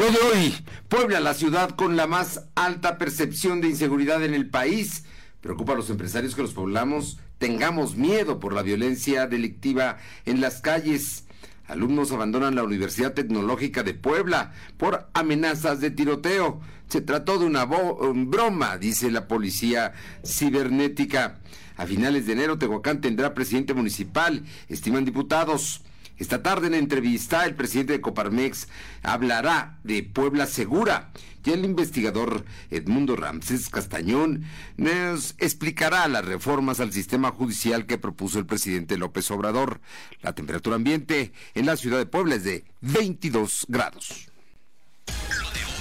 Lo de hoy, Puebla, la ciudad con la más alta percepción de inseguridad en el país. Preocupa a los empresarios que los poblamos tengamos miedo por la violencia delictiva en las calles. Alumnos abandonan la Universidad Tecnológica de Puebla por amenazas de tiroteo. Se trató de una broma, dice la policía cibernética. A finales de enero, Tehuacán tendrá presidente municipal, estiman diputados. Esta tarde en entrevista, el presidente de Coparmex hablará de Puebla Segura y el investigador Edmundo Ramses Castañón nos explicará las reformas al sistema judicial que propuso el presidente López Obrador. La temperatura ambiente en la ciudad de Puebla es de 22 grados.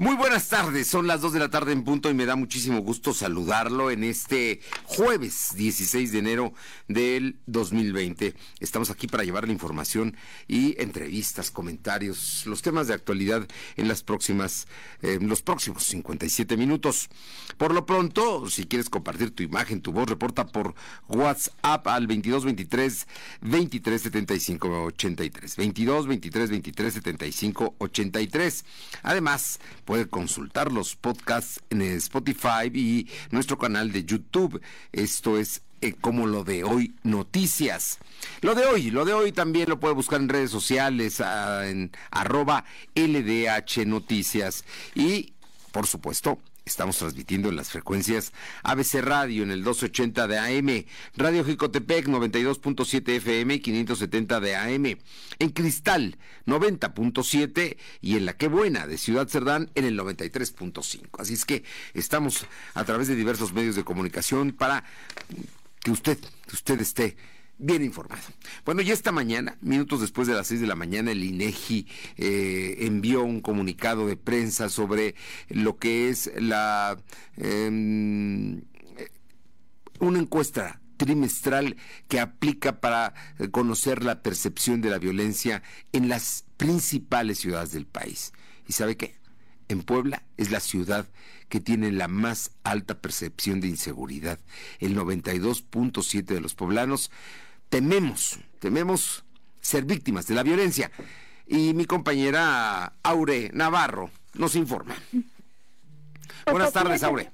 Muy buenas tardes, son las 2 de la tarde en punto y me da muchísimo gusto saludarlo en este jueves 16 de enero del 2020. Estamos aquí para llevar la información y entrevistas, comentarios, los temas de actualidad en las próximas, eh, los próximos 57 minutos. Por lo pronto, si quieres compartir tu imagen, tu voz, reporta por WhatsApp al 22 23 23 75 83. 22 23 23 75 83. Además, Puede consultar los podcasts en Spotify y nuestro canal de YouTube. Esto es eh, como lo de hoy noticias. Lo de hoy, lo de hoy también lo puede buscar en redes sociales, en arroba LDH Noticias. Y, por supuesto, Estamos transmitiendo en las frecuencias ABC Radio en el 280 de AM, Radio Jicotepec 92.7 FM y 570 de AM, en Cristal 90.7 y en La Qué Buena de Ciudad Cerdán en el 93.5. Así es que estamos a través de diversos medios de comunicación para que usted, que usted esté bien informado. Bueno, y esta mañana, minutos después de las seis de la mañana, el INEGI eh, envió un comunicado de prensa sobre lo que es la em, una encuesta trimestral que aplica para eh, conocer la percepción de la violencia en las principales ciudades del país. ¿Y sabe qué? En Puebla es la ciudad que tiene la más alta percepción de inseguridad. El 92.7 de los poblanos tememos, tememos ser víctimas de la violencia. Y mi compañera Aure Navarro nos informa. Pues Buenas tardes, Aure.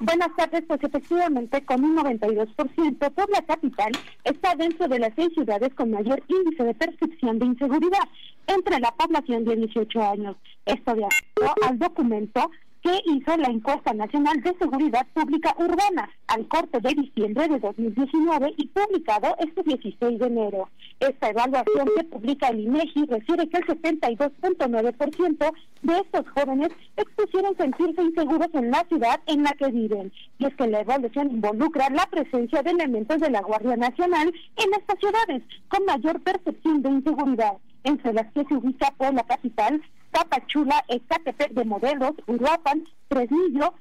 Buenas tardes, pues efectivamente con un 92%, por la capital está dentro de las seis ciudades con mayor índice de percepción de inseguridad entre la población de 18 años. Esto de acuerdo al documento que hizo la encuesta nacional de seguridad pública urbana al corte de diciembre de 2019 y publicado este 16 de enero. Esta evaluación que publica el INEGI refiere que el 72.9% de estos jóvenes expusieron sentirse inseguros en la ciudad en la que viven. Y es que la evaluación involucra la presencia de elementos de la Guardia Nacional en estas ciudades con mayor percepción de inseguridad entre las que se ubica la Capital, Tapachula, Ecatepec de Modelos, Uruapan, Fresnillo,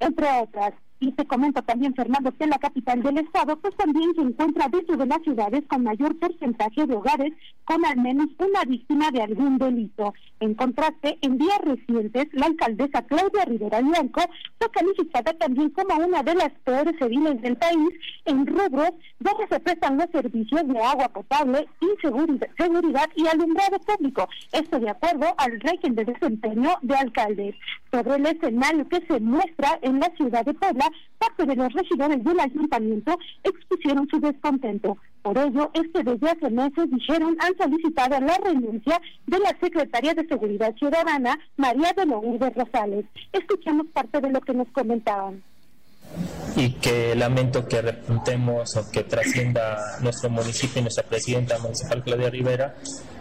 entre otras. Y te comento también, Fernando, que en la capital del estado, pues también se encuentra dentro de las ciudades con mayor porcentaje de hogares con al menos una víctima de algún delito. En contraste, en días recientes, la alcaldesa Claudia Rivera Blanco fue calificada también como una de las peores civiles del país en rubros donde se prestan los servicios de agua potable, inseguridad seguridad y alumbrado público. Esto de acuerdo al régimen de desempeño de alcaldes. Sobre el escenario que se muestra en la ciudad de Puebla, parte de los regidores del ayuntamiento expusieron su descontento. Por ello, este desde hace meses dijeron han solicitado la renuncia de la secretaria de Seguridad Ciudadana, María de Lourdes Rosales. Escuchamos parte de lo que nos comentaban y que lamento que repuntemos o que trascienda nuestro municipio y nuestra presidenta municipal Claudia Rivera,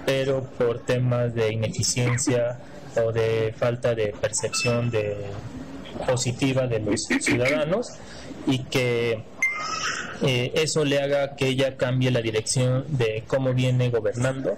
pero por temas de ineficiencia o de falta de percepción de positiva de los ciudadanos y que eh, eso le haga que ella cambie la dirección de cómo viene gobernando.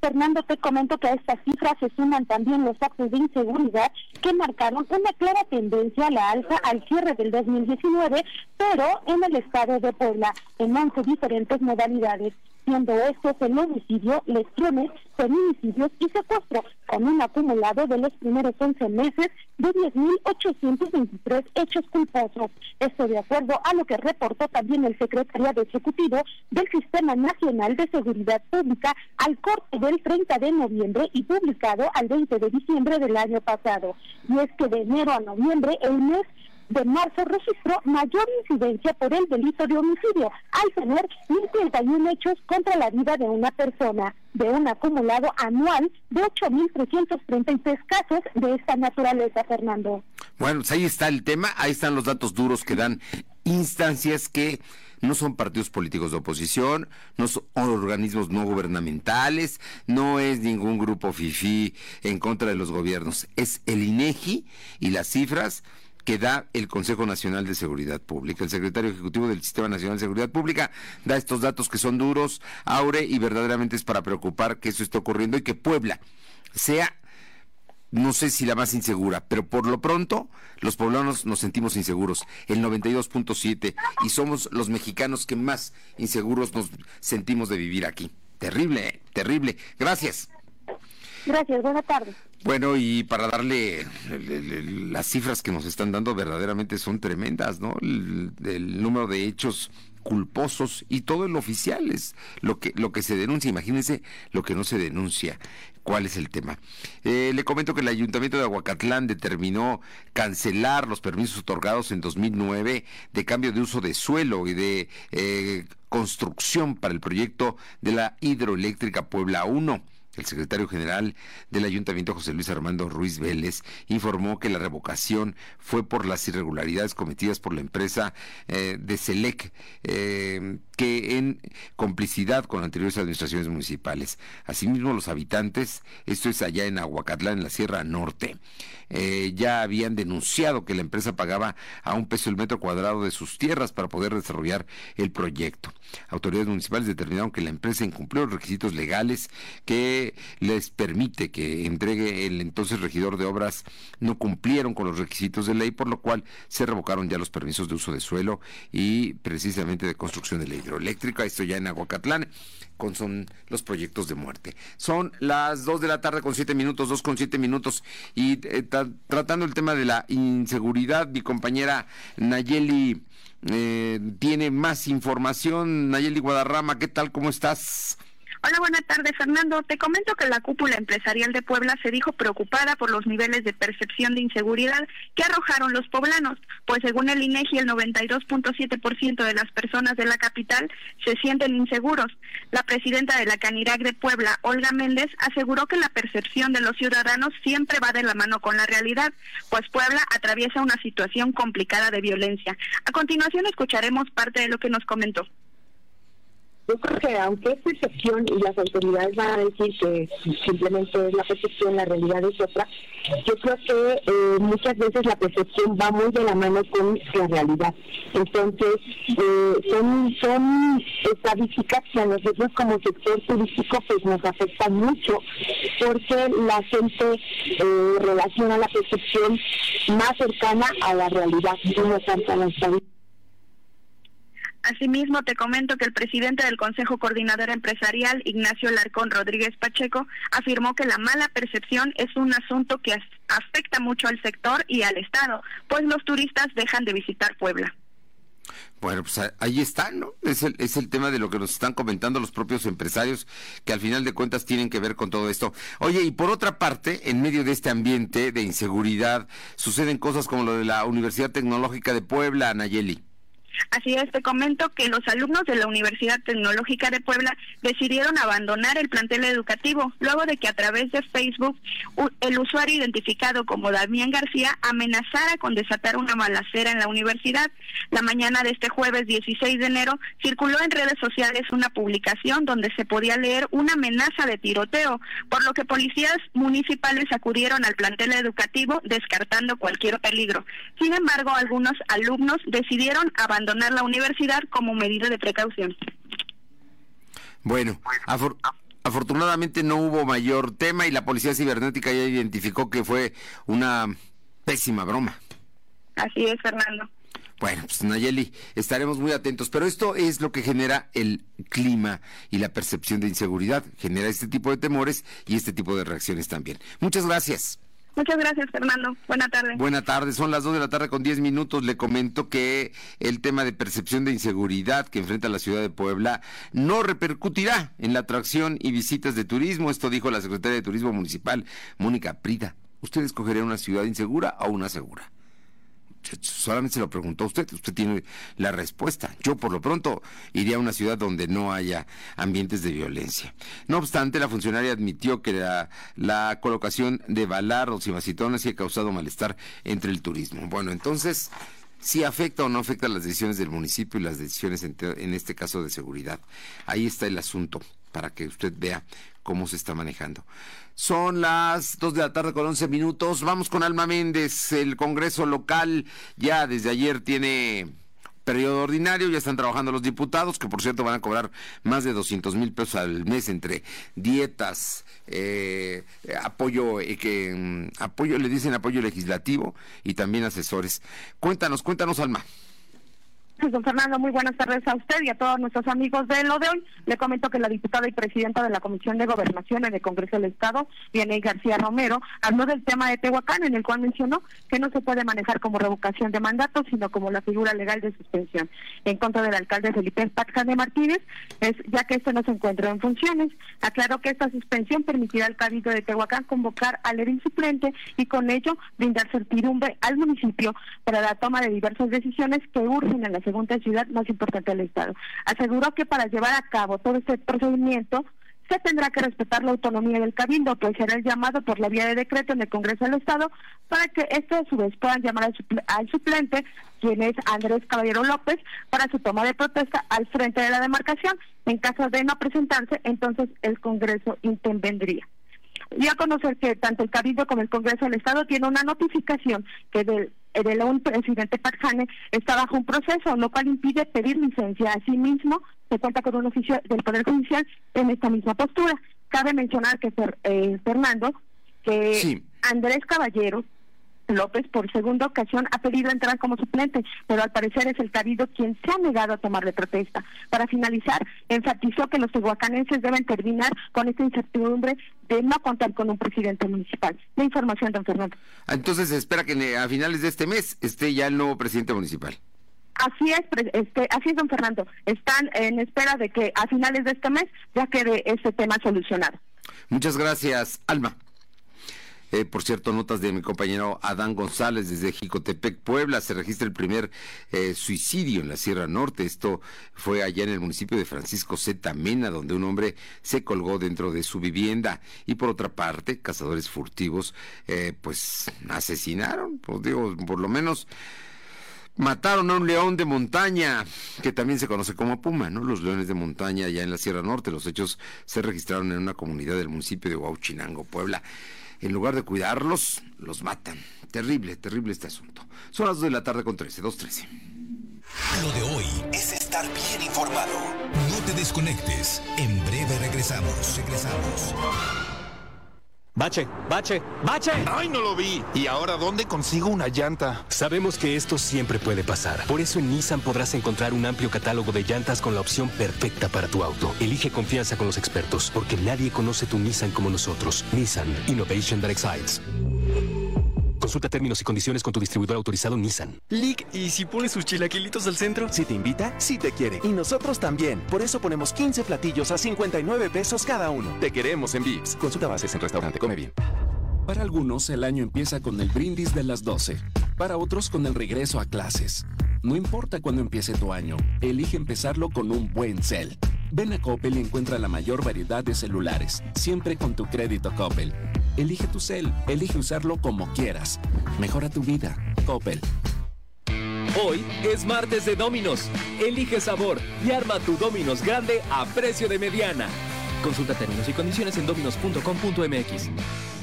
Fernando, te comento que a estas cifras se suman también los actos de inseguridad que marcaron una clara tendencia a la alza al cierre del 2019, pero en el estado de Puebla, en 11 diferentes modalidades siendo estos el homicidio, lesiones, feminicidios y secuestro, con un acumulado de los primeros 11 meses de 10.823 hechos culposos. Esto de acuerdo a lo que reportó también el Secretariado Ejecutivo del Sistema Nacional de Seguridad Pública al corte del 30 de noviembre y publicado al 20 de diciembre del año pasado. Y es que de enero a noviembre el mes de marzo registró mayor incidencia por el delito de homicidio, al tener 1.031 hechos contra la vida de una persona, de un acumulado anual de 8.333 casos de esta naturaleza, Fernando. Bueno, pues ahí está el tema, ahí están los datos duros que dan instancias que no son partidos políticos de oposición, no son organismos no gubernamentales, no es ningún grupo FIFI en contra de los gobiernos, es el INEGI y las cifras que da el Consejo Nacional de Seguridad Pública. El secretario ejecutivo del Sistema Nacional de Seguridad Pública da estos datos que son duros, Aure, y verdaderamente es para preocupar que eso esté ocurriendo y que Puebla sea no sé si la más insegura, pero por lo pronto los poblanos nos sentimos inseguros, el 92.7, y somos los mexicanos que más inseguros nos sentimos de vivir aquí. Terrible, ¿eh? terrible. Gracias. Gracias, buenas tardes. Bueno, y para darle las cifras que nos están dando verdaderamente son tremendas, ¿no? El, número de hechos culposos y todo el oficial es lo que lo que se denuncia. Imagínense lo que no se denuncia. ¿Cuál es el tema? Eh, le comento que el Ayuntamiento de Aguacatlán determinó cancelar los permisos otorgados en 2009 de cambio de uso de suelo y de eh, construcción para el proyecto de la hidroeléctrica Puebla 1. El secretario general del ayuntamiento, José Luis Armando Ruiz Vélez, informó que la revocación fue por las irregularidades cometidas por la empresa eh, de Selec, eh, que en complicidad con anteriores administraciones municipales. Asimismo, los habitantes, esto es allá en Aguacatlán, en la Sierra Norte, eh, ya habían denunciado que la empresa pagaba a un peso el metro cuadrado de sus tierras para poder desarrollar el proyecto. Autoridades municipales determinaron que la empresa incumplió los requisitos legales que les permite que entregue el entonces regidor de obras no cumplieron con los requisitos de ley, por lo cual se revocaron ya los permisos de uso de suelo y precisamente de construcción de la hidroeléctrica, esto ya en Aguacatlán, con son los proyectos de muerte. Son las dos de la tarde con siete minutos, dos con siete minutos, y eh, tratando el tema de la inseguridad, mi compañera Nayeli eh, tiene más información. Nayeli Guadarrama, ¿qué tal? ¿Cómo estás? Hola, buenas tardes, Fernando. Te comento que la cúpula empresarial de Puebla se dijo preocupada por los niveles de percepción de inseguridad que arrojaron los poblanos, pues según el INEGI el 92.7% de las personas de la capital se sienten inseguros. La presidenta de la Canirac de Puebla, Olga Méndez, aseguró que la percepción de los ciudadanos siempre va de la mano con la realidad, pues Puebla atraviesa una situación complicada de violencia. A continuación escucharemos parte de lo que nos comentó. Yo creo que aunque es percepción y las autoridades van a decir que simplemente es la percepción, la realidad es otra, yo creo que eh, muchas veces la percepción va muy de la mano con la realidad. Entonces, eh, son, son estadísticas que a nosotros como sector turístico pues nos afectan mucho porque la gente eh, relaciona la percepción más cercana a la realidad, tanto. Asimismo, te comento que el presidente del Consejo Coordinador Empresarial, Ignacio Larcón Rodríguez Pacheco, afirmó que la mala percepción es un asunto que afecta mucho al sector y al Estado, pues los turistas dejan de visitar Puebla. Bueno, pues ahí está, ¿no? Es el, es el tema de lo que nos están comentando los propios empresarios, que al final de cuentas tienen que ver con todo esto. Oye, y por otra parte, en medio de este ambiente de inseguridad, suceden cosas como lo de la Universidad Tecnológica de Puebla, Nayeli. Así es, te comento que los alumnos de la Universidad Tecnológica de Puebla decidieron abandonar el plantel educativo luego de que a través de Facebook el usuario identificado como Damián García amenazara con desatar una balacera en la universidad. La mañana de este jueves 16 de enero circuló en redes sociales una publicación donde se podía leer una amenaza de tiroteo, por lo que policías municipales acudieron al plantel educativo descartando cualquier peligro. Sin embargo, algunos alumnos decidieron abandonar abandonar la universidad como medida de precaución. Bueno, Afortunadamente no hubo mayor tema y la policía cibernética ya identificó que fue una pésima broma. Así es, Fernando. Bueno, pues Nayeli, estaremos muy atentos, pero esto es lo que genera el clima y la percepción de inseguridad, genera este tipo de temores y este tipo de reacciones también. Muchas gracias. Muchas gracias, Fernando. Buena tarde. Buena tarde, son las 2 de la tarde con 10 minutos. Le comento que el tema de percepción de inseguridad que enfrenta la ciudad de Puebla no repercutirá en la atracción y visitas de turismo. Esto dijo la secretaria de Turismo Municipal, Mónica Prida. ¿Usted escogería una ciudad insegura o una segura? Solamente se lo preguntó usted, usted tiene la respuesta. Yo por lo pronto iría a una ciudad donde no haya ambientes de violencia. No obstante, la funcionaria admitió que la, colocación de balardos y macitones ha causado malestar entre el turismo. Bueno, entonces, si afecta o no afecta las decisiones del municipio y las decisiones en este caso de seguridad. Ahí está el asunto para que usted vea cómo se está manejando. Son las 2 de la tarde con 11 minutos. Vamos con Alma Méndez. El Congreso local ya desde ayer tiene periodo ordinario, ya están trabajando los diputados, que por cierto van a cobrar más de 200 mil pesos al mes entre dietas, eh, apoyo, eh, que, mm, apoyo, le dicen apoyo legislativo y también asesores. Cuéntanos, cuéntanos, Alma. Don Fernando, muy buenas tardes a usted y a todos nuestros amigos de lo de hoy. Le comento que la diputada y presidenta de la Comisión de Gobernación en el Congreso del Estado, Vianey García Romero, habló del tema de Tehuacán, en el cual mencionó que no se puede manejar como revocación de mandato, sino como la figura legal de suspensión. En contra del alcalde Felipe de Martínez, es ya que este no se encuentra en funciones. Aclaró que esta suspensión permitirá al Cabildo de Tehuacán convocar al edil suplente y con ello brindar certidumbre al municipio para la toma de diversas decisiones que urgen en la segunda ciudad más importante del Estado. Aseguró que para llevar a cabo todo este procedimiento se tendrá que respetar la autonomía del cabildo, que será el llamado por la vía de decreto en el Congreso del Estado, para que esto a su vez puedan llamar al, suplente, quien es Andrés Caballero López, para su toma de protesta al frente de la demarcación. En caso de no presentarse, entonces el Congreso intervendría y a conocer que tanto el Cabildo como el Congreso del Estado tiene una notificación que del, un presidente Parjane está bajo un proceso, lo cual impide pedir licencia. Asimismo, se cuenta con un oficio del Poder Judicial en esta misma postura. Cabe mencionar que eh, Fernando, que Andrés Caballero López por segunda ocasión ha pedido entrar como suplente, pero al parecer es el Cabildo quien se ha negado a tomarle protesta. Para finalizar, enfatizó que los tehuacanenses deben terminar con esta incertidumbre de no contar con un presidente municipal. La información, don Fernando. Ah, entonces se espera que a finales de este mes esté ya el nuevo presidente municipal. Así es, este, así es, don Fernando. Están en espera de que a finales de este mes ya quede este tema solucionado. Muchas gracias, Alma. Eh, por cierto, notas de mi compañero Adán González desde Jicotepec, Puebla. Se registra el primer eh, suicidio en la Sierra Norte. Esto fue allá en el municipio de Francisco Z. Mena, donde un hombre se colgó dentro de su vivienda. Y por otra parte, cazadores furtivos, eh, pues asesinaron, pues digo, por lo menos mataron a un león de montaña, que también se conoce como puma, ¿no? Los leones de montaña allá en la Sierra Norte. Los hechos se registraron en una comunidad del municipio de Huauchinango, Puebla en lugar de cuidarlos, los matan. Terrible, terrible este asunto. Son las 2 de la tarde con 13, 2.13. Lo de hoy es estar bien informado. No te desconectes. En breve regresamos. Regresamos. Bache, bache, bache. Ay, no lo vi. ¿Y ahora dónde consigo una llanta? Sabemos que esto siempre puede pasar. Por eso en Nissan podrás encontrar un amplio catálogo de llantas con la opción perfecta para tu auto. Elige confianza con los expertos, porque nadie conoce tu Nissan como nosotros. Nissan Innovation that excites. Consulta términos y condiciones con tu distribuidor autorizado Nissan. Lick, ¿y si pones sus chilaquilitos al centro? Si te invita, si te quiere. Y nosotros también. Por eso ponemos 15 platillos a 59 pesos cada uno. Te queremos en Vips. Consulta bases en restaurante. Come bien. Para algunos, el año empieza con el brindis de las 12. Para otros, con el regreso a clases. No importa cuándo empiece tu año, elige empezarlo con un buen cel. Ven a Coppel y encuentra la mayor variedad de celulares, siempre con tu crédito Coppel. Elige tu cel, elige usarlo como quieras. Mejora tu vida. Coppel. Hoy es martes de Dominos. Elige sabor y arma tu Dominos grande a precio de mediana. Consulta términos y condiciones en dominos.com.mx.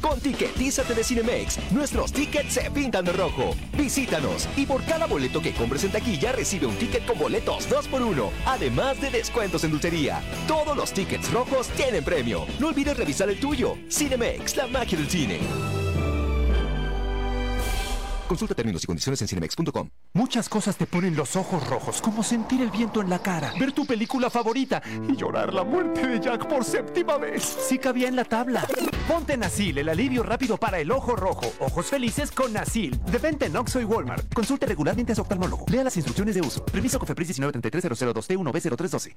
Con Ticketízate de Cinemex, nuestros tickets se pintan de rojo. Visítanos y por cada boleto que compres en taquilla recibe un ticket con boletos 2x1, además de descuentos en dulcería. Todos los tickets rojos tienen premio. No olvides revisar el tuyo. Cinemex, la magia del cine. Consulta términos y condiciones en cinemex.com. Muchas cosas te ponen los ojos rojos, como sentir el viento en la cara, ver tu película favorita y llorar la muerte de Jack por séptima vez. Sí cabía en la tabla. Ponte Nasil, el alivio rápido para el ojo rojo. Ojos felices con Nasil. De venta en Oxo y Walmart. Consulte regularmente a su oftalmólogo. Lea las instrucciones de uso. Permiso Cofepris 1933 t 1 b 0312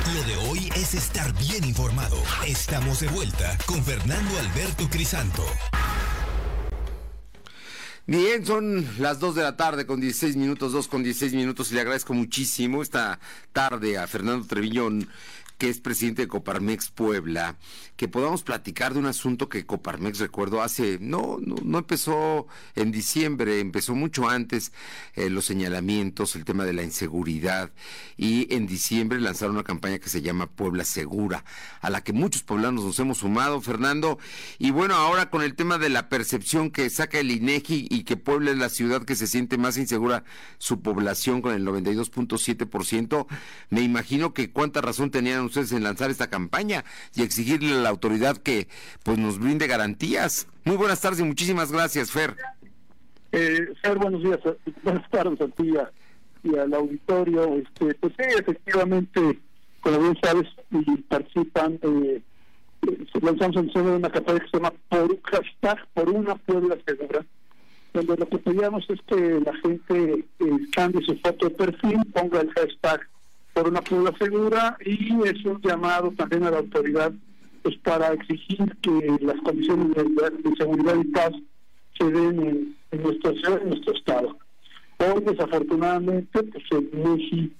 Es estar bien informado. Estamos de vuelta con Fernando Alberto Crisanto. Bien, son las 2 de la tarde con 16 minutos, 2 con 16 minutos y le agradezco muchísimo esta tarde a Fernando Trevillón que es presidente de Coparmex Puebla, que podamos platicar de un asunto que Coparmex, recuerdo, hace, no, no, no empezó en diciembre, empezó mucho antes, eh, los señalamientos, el tema de la inseguridad, y en diciembre lanzaron una campaña que se llama Puebla Segura, a la que muchos poblanos nos hemos sumado, Fernando, y bueno, ahora con el tema de la percepción que saca el INEGI y que Puebla es la ciudad que se siente más insegura su población con el 92.7%, me imagino que cuánta razón tenían ustedes en lanzar esta campaña y exigirle a la autoridad que pues nos brinde garantías. Muy buenas tardes y muchísimas gracias, Fer. Eh, Fer, buenos días, buenas tardes a ti y al auditorio. Este, pues sí, efectivamente, como bien sabes, y participan, eh, eh lanzamos en de una campaña que se llama hashtag por una Puebla segura, donde lo que pedíamos es que la gente eh, cambie su foto de perfil, ponga el hashtag por una Puebla segura y es un llamado también a la autoridad pues para exigir que las condiciones de, seguridad y paz se den en, nuestra ciudad, en nuestro estado. Hoy desafortunadamente pues el MESI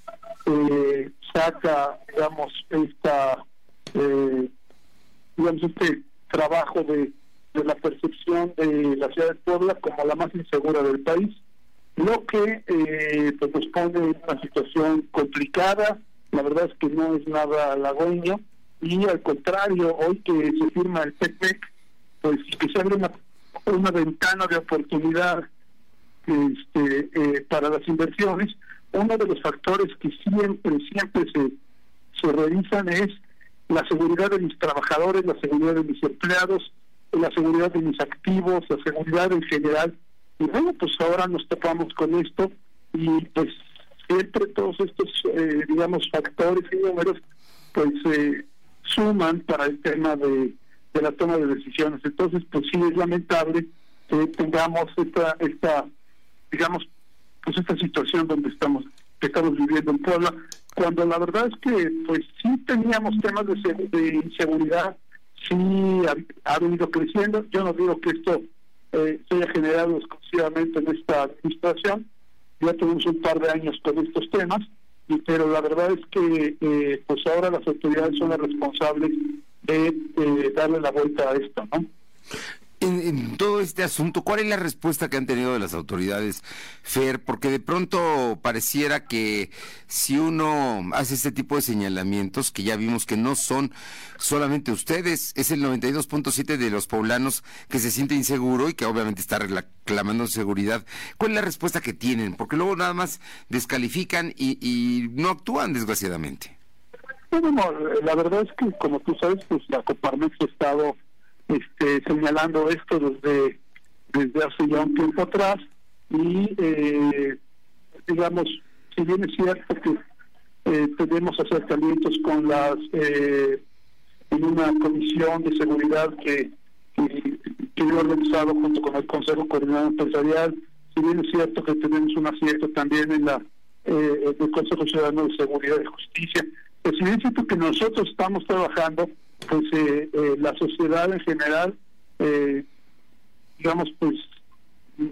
eh, saca digamos esta eh, digamos este trabajo de, de la percepción de la ciudad de Puebla como la más insegura del país lo que eh, pues nos pone en una situación complicada, la verdad es que no es nada halagüeño, y al contrario, hoy que se firma el PEPEC, pues que se abre una, una ventana de oportunidad este, eh, para las inversiones, uno de los factores que siempre, siempre se, se revisan es la seguridad de mis trabajadores, la seguridad de mis empleados, la seguridad de mis activos, la seguridad en general. Y bueno, pues ahora nos topamos con esto y pues siempre todos estos, eh, digamos, factores y números, pues eh, suman para el tema de, la toma de decisiones. Entonces, pues sí es lamentable que tengamos esta, esta digamos, pues esta situación donde estamos, que estamos viviendo en Puebla, cuando la verdad es que pues sí teníamos temas de, de inseguridad, sí ha, venido creciendo. Yo no digo que esto eh, se haya generado exclusivamente en esta administración. Ya tenemos un par de años con estos temas, pero la verdad es que eh, pues ahora las autoridades son las responsables de darle la vuelta a esto, ¿no? En, todo este asunto, ¿cuál es la respuesta que han tenido de las autoridades, Fer? Porque de pronto pareciera que si uno hace este tipo de señalamientos, que ya vimos que no son solamente ustedes, es el 92.7 de los poblanos que se siente inseguro y que obviamente está reclamando seguridad. ¿Cuál es la respuesta que tienen? Porque luego nada más descalifican y, y no actúan, desgraciadamente. Bueno, la verdad es que, como tú sabes, pues la Coparmex ha estado este, señalando esto desde, desde hace ya un tiempo atrás y eh, digamos, si bien es cierto que eh, tenemos acercamientos con las eh, en una comisión de seguridad que, que, que he organizado junto con el Consejo Coordinador Empresarial, si bien es cierto que tenemos un acierto también en la eh, el Consejo Ciudadano de Seguridad y Justicia, pues si bien es cierto que nosotros estamos trabajando pues eh, la sociedad en general, eh, digamos, pues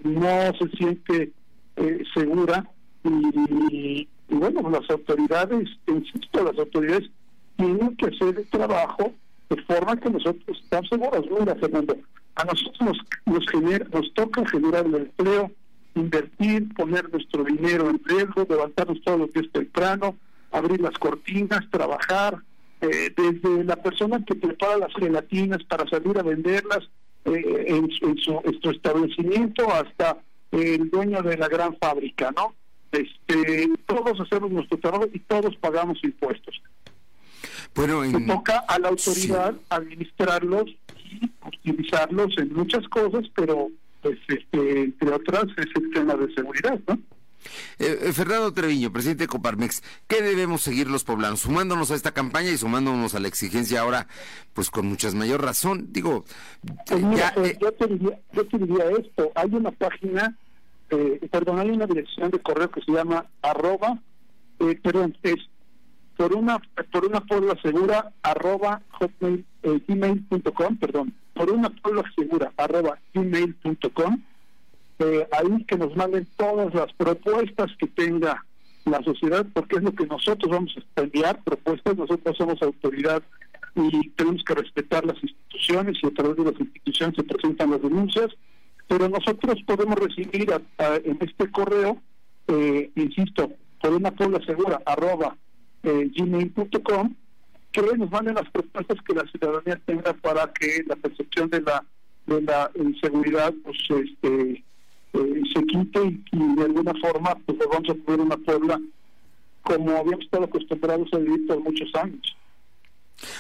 no se siente eh, segura y, bueno, las autoridades, insisto, las autoridades tienen que hacer el trabajo de forma que nosotros estamos seguros. Mira, Fernando, a nosotros nos, nos, genera, nos toca generar el empleo, invertir, poner nuestro dinero en riesgo, levantarnos todos los días temprano, abrir las cortinas, trabajar, eh, desde la persona que prepara las gelatinas para salir a venderlas eh, en, su, establecimiento hasta el dueño de la gran fábrica, ¿no? Este, todos hacemos nuestro trabajo y todos pagamos impuestos. Bueno, Se toca a la autoridad administrarlos y utilizarlos en muchas cosas, pero pues este, entre otras es el tema de seguridad, ¿no? Eh, eh, Fernando Treviño, presidente de Coparmex, ¿qué debemos seguir los poblanos? Sumándonos a esta campaña y sumándonos a la exigencia ahora, pues con muchas mayor razón. Digo, pues eh, yo, te diría, yo te diría esto, hay una página, perdón, hay una dirección de correo que se llama arroba, perdón, es por una por una puebla segura arroba hotmail, gmail.com, perdón, por una puebla segura arroba gmail.com eh, ahí que nos manden todas las propuestas que tenga la sociedad, porque es lo que nosotros vamos a enviar, propuestas, nosotros somos autoridad y tenemos que respetar las instituciones y a través de las instituciones se presentan las denuncias, pero nosotros podemos recibir en este correo, eh, insisto, por una puebla segura, arroba eh, gmail.com, que nos manden las propuestas que la ciudadanía tenga para que la percepción de la de la inseguridad pues este eh, se quite y, de alguna forma pues vamos a poner una Puebla como habíamos estado acostumbrados a vivir por muchos años.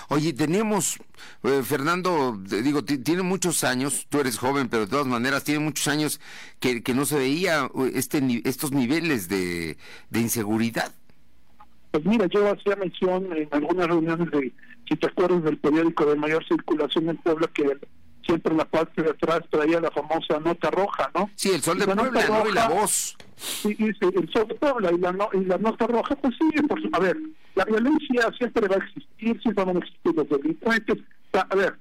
Oye, tenemos, eh, Fernando, digo, tiene muchos años, tú eres joven, pero de todas maneras tiene muchos años que, que no se veía este estos niveles de, de inseguridad. Pues mira, yo hacía mención en algunas reuniones de, si te acuerdas del periódico de mayor circulación en Puebla, que siempre la parte de atrás traía la famosa nota roja, ¿no? Sí, el sol de Puebla, ¿no? Y la voz. Sí, sí, el sol de Puebla y la, y la nota roja, pues sí, por, a ver, la violencia siempre va a existir, siempre van a existir los delincuentes. A ver,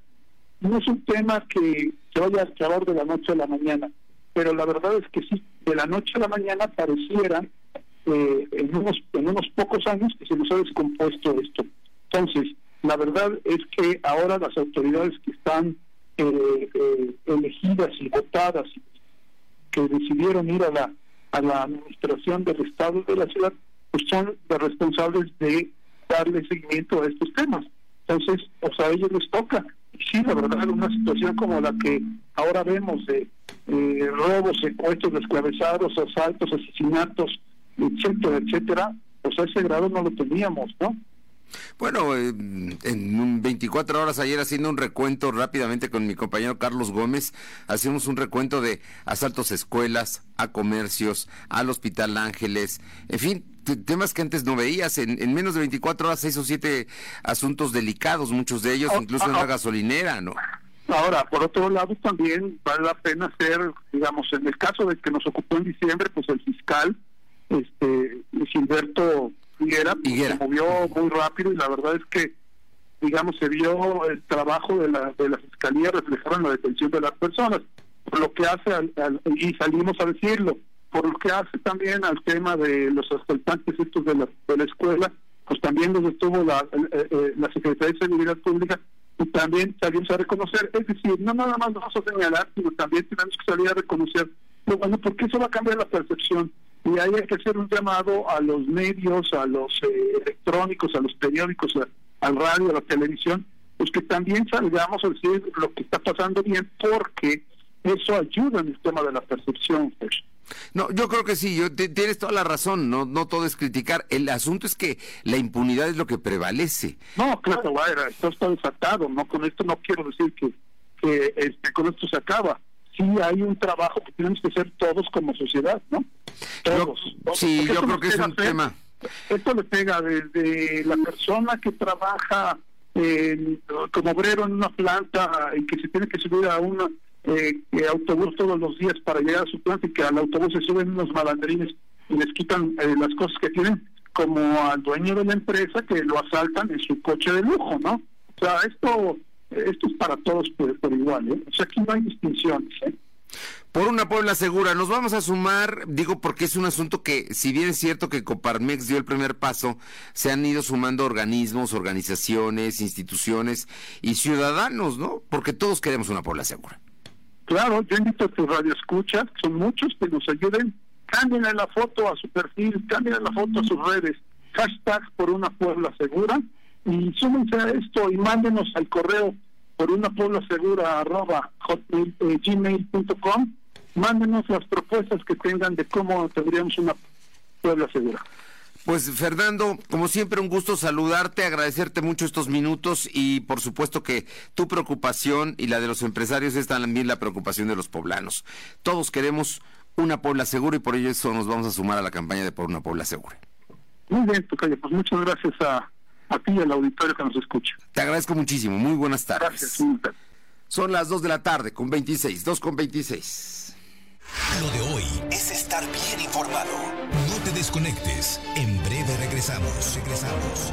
no es un tema que se vaya a acabar de la noche a la mañana, pero la verdad es que sí, de la noche a la mañana pareciera eh, en, unos, en unos pocos años que se nos ha descompuesto esto. Entonces, la verdad es que ahora las autoridades que están eh, eh, elegidas y votadas que decidieron ir a la a la administración del Estado de la ciudad, pues son los responsables de darle seguimiento a estos temas. Entonces, pues a ellos les toca. Y sí, la verdad, una situación como la que ahora vemos de eh, robos, secuestros, desclavezados, asaltos, asesinatos, etcétera, etcétera, pues a ese grado no lo teníamos, ¿no? Bueno, en 24 horas ayer haciendo un recuento rápidamente con mi compañero Carlos Gómez, hacemos un recuento de asaltos a escuelas, a comercios, al Hospital Ángeles, en fin, temas que antes no veías. En, menos de 24 horas, seis o siete asuntos delicados, muchos de ellos, oh, incluso en la ah, ah. gasolinera, ¿no? Ahora, por otro lado, también vale la pena hacer, digamos, en el caso de que nos ocupó en diciembre, pues el fiscal, este, Gilberto Higuera, pues, se movió muy rápido y la verdad es que, digamos, se vio el trabajo de la, de la Fiscalía reflejado en la detención de las personas, por lo que hace, y salimos a decirlo, por lo que hace también al tema de los asaltantes estos de la, de la escuela, pues también los estuvo la, eh, eh, la Secretaría de Seguridad Pública y también salimos a reconocer, es decir, no nada más vamos a señalar, sino también tenemos que salir a reconocer, bueno, porque eso va a cambiar la percepción y hay que hacer un llamado a los medios, a los eh, electrónicos, a los periódicos, al radio, a la televisión, pues que también salgamos a decir lo que está pasando bien, porque eso ayuda en el tema de la percepción. Pues. No, yo creo que sí, yo, tienes toda la razón, no, no todo es criticar. El asunto es que la impunidad es lo que prevalece. No, claro, esto está desatado, no con esto no quiero decir que, que este, con esto se acaba. Sí hay un trabajo que tenemos que hacer todos como sociedad, ¿no? Todos. sí, yo creo que es un tema. Esto le pega desde la persona que trabaja como obrero en una planta y que se tiene que subir a un eh, autobús todos los días para llegar a su planta y que al autobús se suben unos malandrines y les quitan eh, las cosas que tienen, como al dueño de la empresa que lo asaltan en su coche de lujo, ¿no? O sea, esto esto es para todos por, igual, ¿eh? O sea, aquí no hay distinciones, ¿eh? Por una Puebla segura, nos vamos a sumar, digo porque es un asunto que, si bien es cierto que Coparmex dio el primer paso, se han ido sumando organismos, organizaciones, instituciones y ciudadanos, ¿no? Porque todos queremos una Puebla segura. Claro, yo invito a tu radio escucha, son muchos que nos ayuden, cambien la foto a su perfil, cambien la foto a sus redes, hashtag por una Puebla segura y súmense a esto y mándenos al correo por una Puebla segura arroba hotmail, eh, gmail.com mándenos las propuestas que tengan de cómo tendríamos una Puebla segura. Pues Fernando, como siempre un gusto saludarte, agradecerte mucho estos minutos y por supuesto que tu preocupación y la de los empresarios es también la preocupación de los poblanos. Todos queremos una Puebla segura y por ello eso nos vamos a sumar a la campaña de por una Puebla segura. Muy bien, Tocayo, pues muchas gracias a, a ti y al auditorio que nos escucha. Te agradezco muchísimo, muy buenas tardes. Gracias. Son las 2 de la tarde con 26, 2 con 26. Lo de hoy es estar bien informado. No te desconectes. En breve regresamos. Regresamos.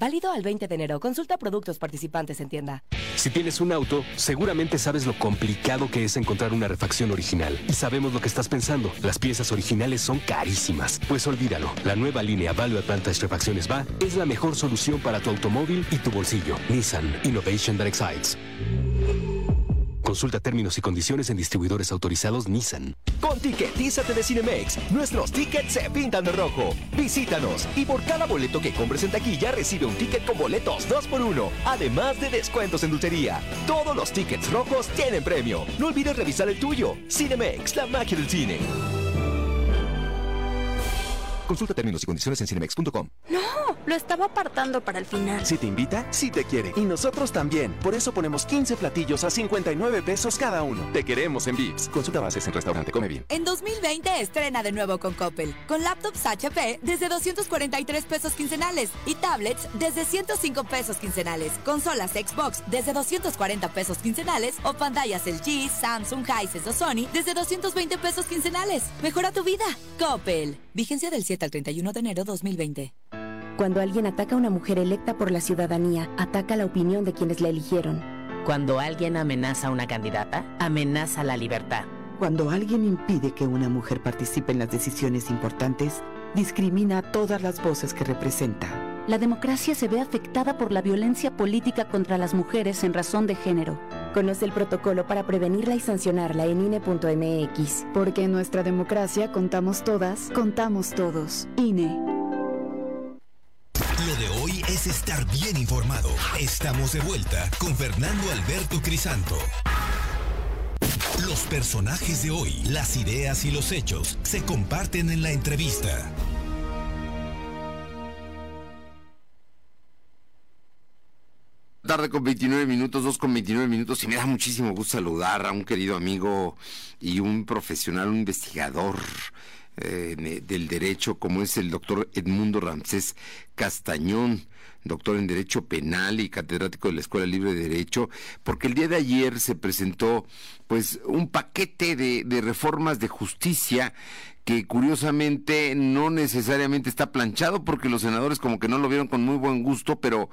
Válido al 20 de enero. Consulta productos participantes en tienda. Si tienes un auto, seguramente sabes lo complicado que es encontrar una refacción original. Y sabemos lo que estás pensando. Las piezas originales son carísimas. Pues olvídalo. La nueva línea Value Advantage Refacciones Va es la mejor solución para tu automóvil y tu bolsillo. Nissan Innovation That Excites. Consulta términos y condiciones en distribuidores autorizados Nissan. Con Ticketízate de Cinemex, nuestros tickets se pintan de rojo. Visítanos y por cada boleto que compres en taquilla recibe un ticket con boletos 2x1, además de descuentos en dulcería. Todos los tickets rojos tienen premio. No olvides revisar el tuyo. Cinemex, la magia del cine. Consulta términos y condiciones en cinemex.com. No, lo estaba apartando para el final. Si te invita, sí te quiere. Y nosotros también. Por eso ponemos 15 platillos a 59 pesos cada uno. Te queremos en Vips. Consulta bases en restaurante Come Bien. En 2020 estrena de nuevo con Coppel. Con laptops HP desde 243 pesos quincenales y tablets desde 105 pesos quincenales. Consolas Xbox desde 240 pesos quincenales o pantallas LG, Samsung, Hisense o Sony desde 220 pesos quincenales. Mejora tu vida. Coppel. Vigencia del 7 al 31 de enero 2020. Cuando alguien ataca a una mujer electa por la ciudadanía, ataca la opinión de quienes la eligieron. Cuando alguien amenaza a una candidata, amenaza la libertad. Cuando alguien impide que una mujer participe en las decisiones importantes, discrimina a todas las voces que representa. La democracia se ve afectada por la violencia política contra las mujeres en razón de género. Conoce el protocolo para prevenirla y sancionarla en INE.mx. Porque en nuestra democracia contamos todas, contamos todos. INE. Lo de hoy es estar bien informado. Estamos de vuelta con Fernando Alberto Crisanto. Los personajes de hoy, las ideas y los hechos se comparten en la entrevista. Tarde con 29 minutos, 2 con 29 minutos, y me da muchísimo gusto saludar a un querido amigo y un profesional, un investigador eh, del derecho, como es el doctor Edmundo Ramsés Castañón, doctor en Derecho Penal y catedrático de la Escuela Libre de Derecho, porque el día de ayer se presentó pues un paquete de, de reformas de justicia que curiosamente no necesariamente está planchado porque los senadores como que no lo vieron con muy buen gusto, pero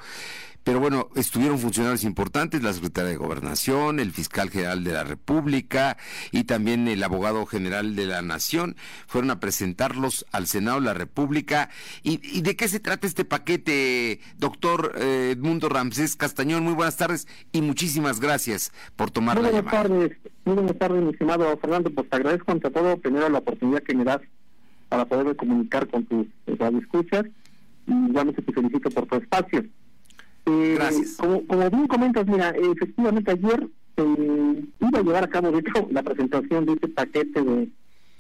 pero bueno, estuvieron funcionarios importantes, la secretaria de Gobernación, el fiscal general de la República y también el abogado general de la Nación. Fueron a presentarlos al Senado de la República. ¿Y, de qué se trata este paquete, doctor eh, Edmundo Ramsés Castañón? Muy buenas tardes y muchísimas gracias por tomar la buenas. Tardes, muy buenas tardes, mi estimado Fernando. Pues te agradezco ante todo primero la oportunidad que me das para poder comunicar con tus radioescuchas y igualmente te felicito por tu espacio. Eh, Gracias. Como, como bien comentas, mira, efectivamente ayer eh, iba a llevar a cabo, de hecho, la presentación de este paquete de,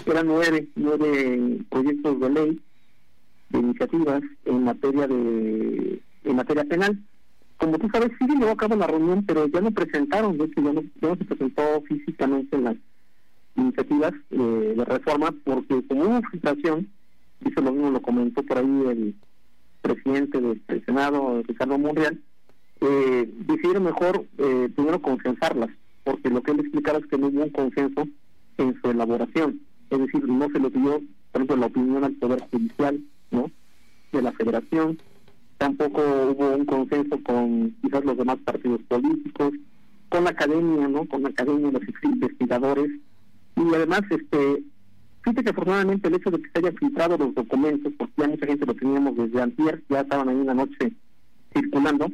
eran nueve, nueve proyectos de ley, de iniciativas en materia de, en materia penal. Como tú sabes, sí se llevó a cabo la reunión, pero ya no presentaron, no, se presentó físicamente las iniciativas eh, de reforma, porque como hubo filtración, y eso lo mismo lo comentó por ahí el presidente del Senado, Ricardo Monreal, eh, decidieron mejor eh, primero consensarlas, porque lo que él explicaba es que no hubo un consenso en su elaboración. Es decir, no se le dio, por ejemplo, la opinión al Poder Judicial, ¿no? De la Federación. Tampoco hubo un consenso con quizás los demás partidos políticos, con la academia, ¿no? Con la academia, los investigadores. Y además, este, fíjate que afortunadamente el hecho de que se hayan filtrado los documentos, porque ya mucha gente lo teníamos desde antier, ya estaban ahí una noche circulando,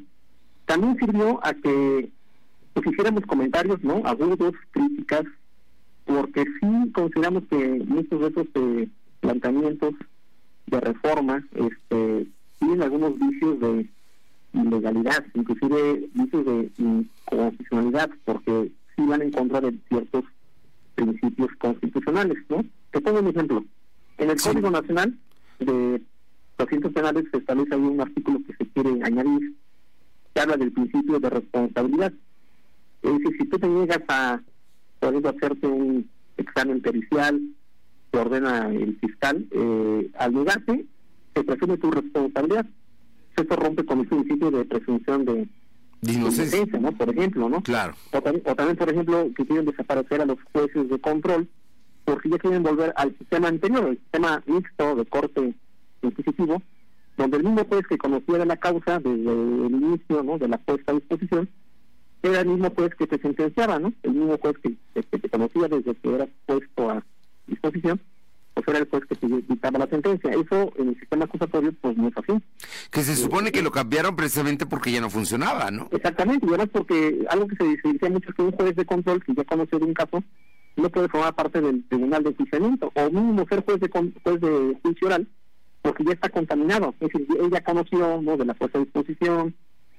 también sirvió a que pues, hiciéramos comentarios, ¿no? Agudos, críticas, porque sí consideramos que muchos de esos eh, planteamientos de reforma este, tienen algunos vicios de ilegalidad, inclusive vicios de inconstitucionalidad, porque sí van en contra de ciertos principios constitucionales, ¿no? Te pongo un ejemplo. En el Código Nacional de Procedimientos Penales se establece ahí un artículo que se quiere añadir que habla del principio de responsabilidad. Es decir, si tú te niegas a, poder hacerte un examen pericial que ordena el fiscal, eh, al negarte, se presume tu responsabilidad. Esto rompe con el principio de presunción de, inocencia, ¿no? Por ejemplo, ¿no? Claro. O, también, por ejemplo, que quieren desaparecer a los jueces de control porque ya quieren volver al sistema anterior, el sistema mixto de corte inquisitivo, donde el mismo juez que conociera la causa desde el inicio ¿no? de la puesta a disposición era el mismo juez que te sentenciaba, ¿no? El mismo juez que, te conocía desde que era puesto a disposición, pues era el juez que dictaba la sentencia. Eso en el sistema acusatorio, pues no es así. Que se supone que lo cambiaron precisamente porque ya no funcionaba, ¿no? Exactamente, y además porque algo que se, dice mucho es que un juez de control que ya conoce de un caso no puede formar parte del tribunal de enjuiciamiento, o mínimo ser juez de, juez de juicio oral, porque ya está contaminado. Es decir, ella conoció ¿no? de la fuerza de disposición,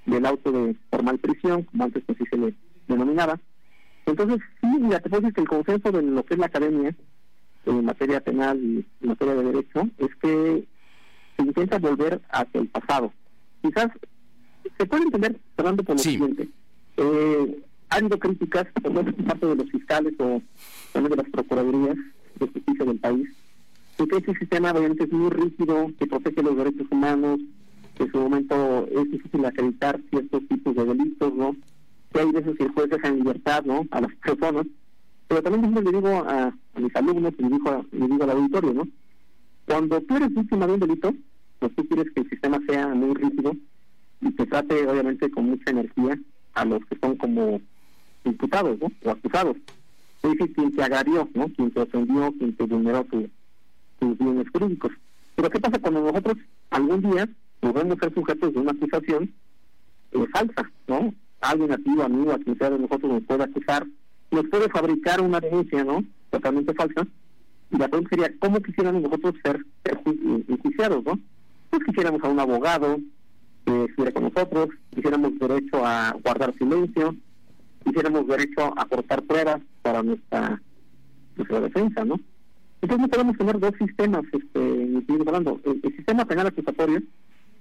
del auto de formal prisión, como antes así se le denominaba. Entonces, sí, ya te puedo decir que el consenso de lo que es la academia en materia penal y en materia de derecho es que se intenta volver hacia el pasado. Quizás se puede entender, Fernando, por lo siguiente. Eh, ha habido críticas por parte de los fiscales o de las procuradurías de justicia del país porque ese sistema obviamente es muy rígido, que protege los derechos humanos, que en su momento es difícil acreditar ciertos tipos de delitos, ¿no? Que hay veces que el juez deja en libertad, ¿no? A las personas. Pero también le digo a, mis alumnos, y le digo, le digo al auditorio, ¿no? Cuando tú eres víctima de un delito, pues tú quieres que el sistema sea muy rígido y que trate, obviamente, con mucha energía a los que son como imputados, ¿no? O acusados. Es decir, quien te agradió, ¿no? Quien te ofendió, quien te vulneró tu sus bienes jurídicos. Pero ¿qué pasa cuando nosotros algún día podemos ser sujetos de una acusación eh, falsa, ¿no? Alguien a amigo, a quien sea de nosotros nos puede acusar, nos puede fabricar una denuncia, ¿no? Totalmente falsa. Y la pregunta sería, ¿cómo quisiéramos nosotros ser, enjuiciados, no? Pues quisiéramos a un abogado que estuviera con nosotros, quisiéramos derecho a guardar silencio, quisiéramos derecho a aportar pruebas para nuestra, nuestra defensa, ¿no? Entonces no podemos tener dos sistemas, este, hablando. El, sistema penal acusatorio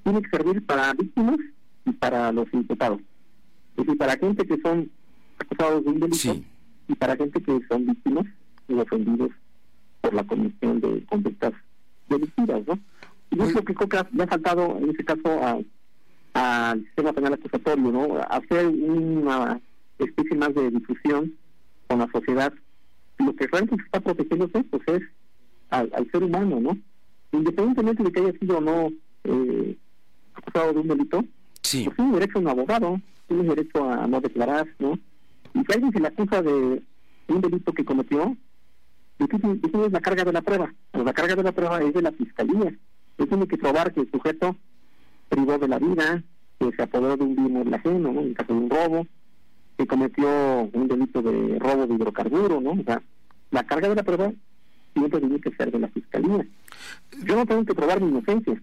tiene que servir para víctimas y para los imputados. Es decir, para gente que son acusados de un delito y para gente que son víctimas y ofendidos por la comisión de conductas delictivas, ¿no? Y es lo que creo que ha, faltado en este caso al sistema penal acusatorio, ¿no? Hacer una especie más de difusión con la sociedad lo que realmente se está protegiendo pues es al, ser humano, ¿no? Independientemente de que haya sido o no eh, acusado de un delito, sí. pues tiene derecho a un abogado, tiene derecho a no declarar, ¿no? Y si alguien se le acusa de un delito que cometió, es la carga de la prueba. Pero la carga de la prueba es de la fiscalía. Él tiene que probar que el sujeto privó de la vida, que se apoderó de un bien ajeno, ¿no? en caso de un robo, que cometió un delito de robo de hidrocarburo, ¿no? O sea, la carga de la prueba siempre tiene que ser de la fiscalía. Yo no tengo que probar mi inocencia.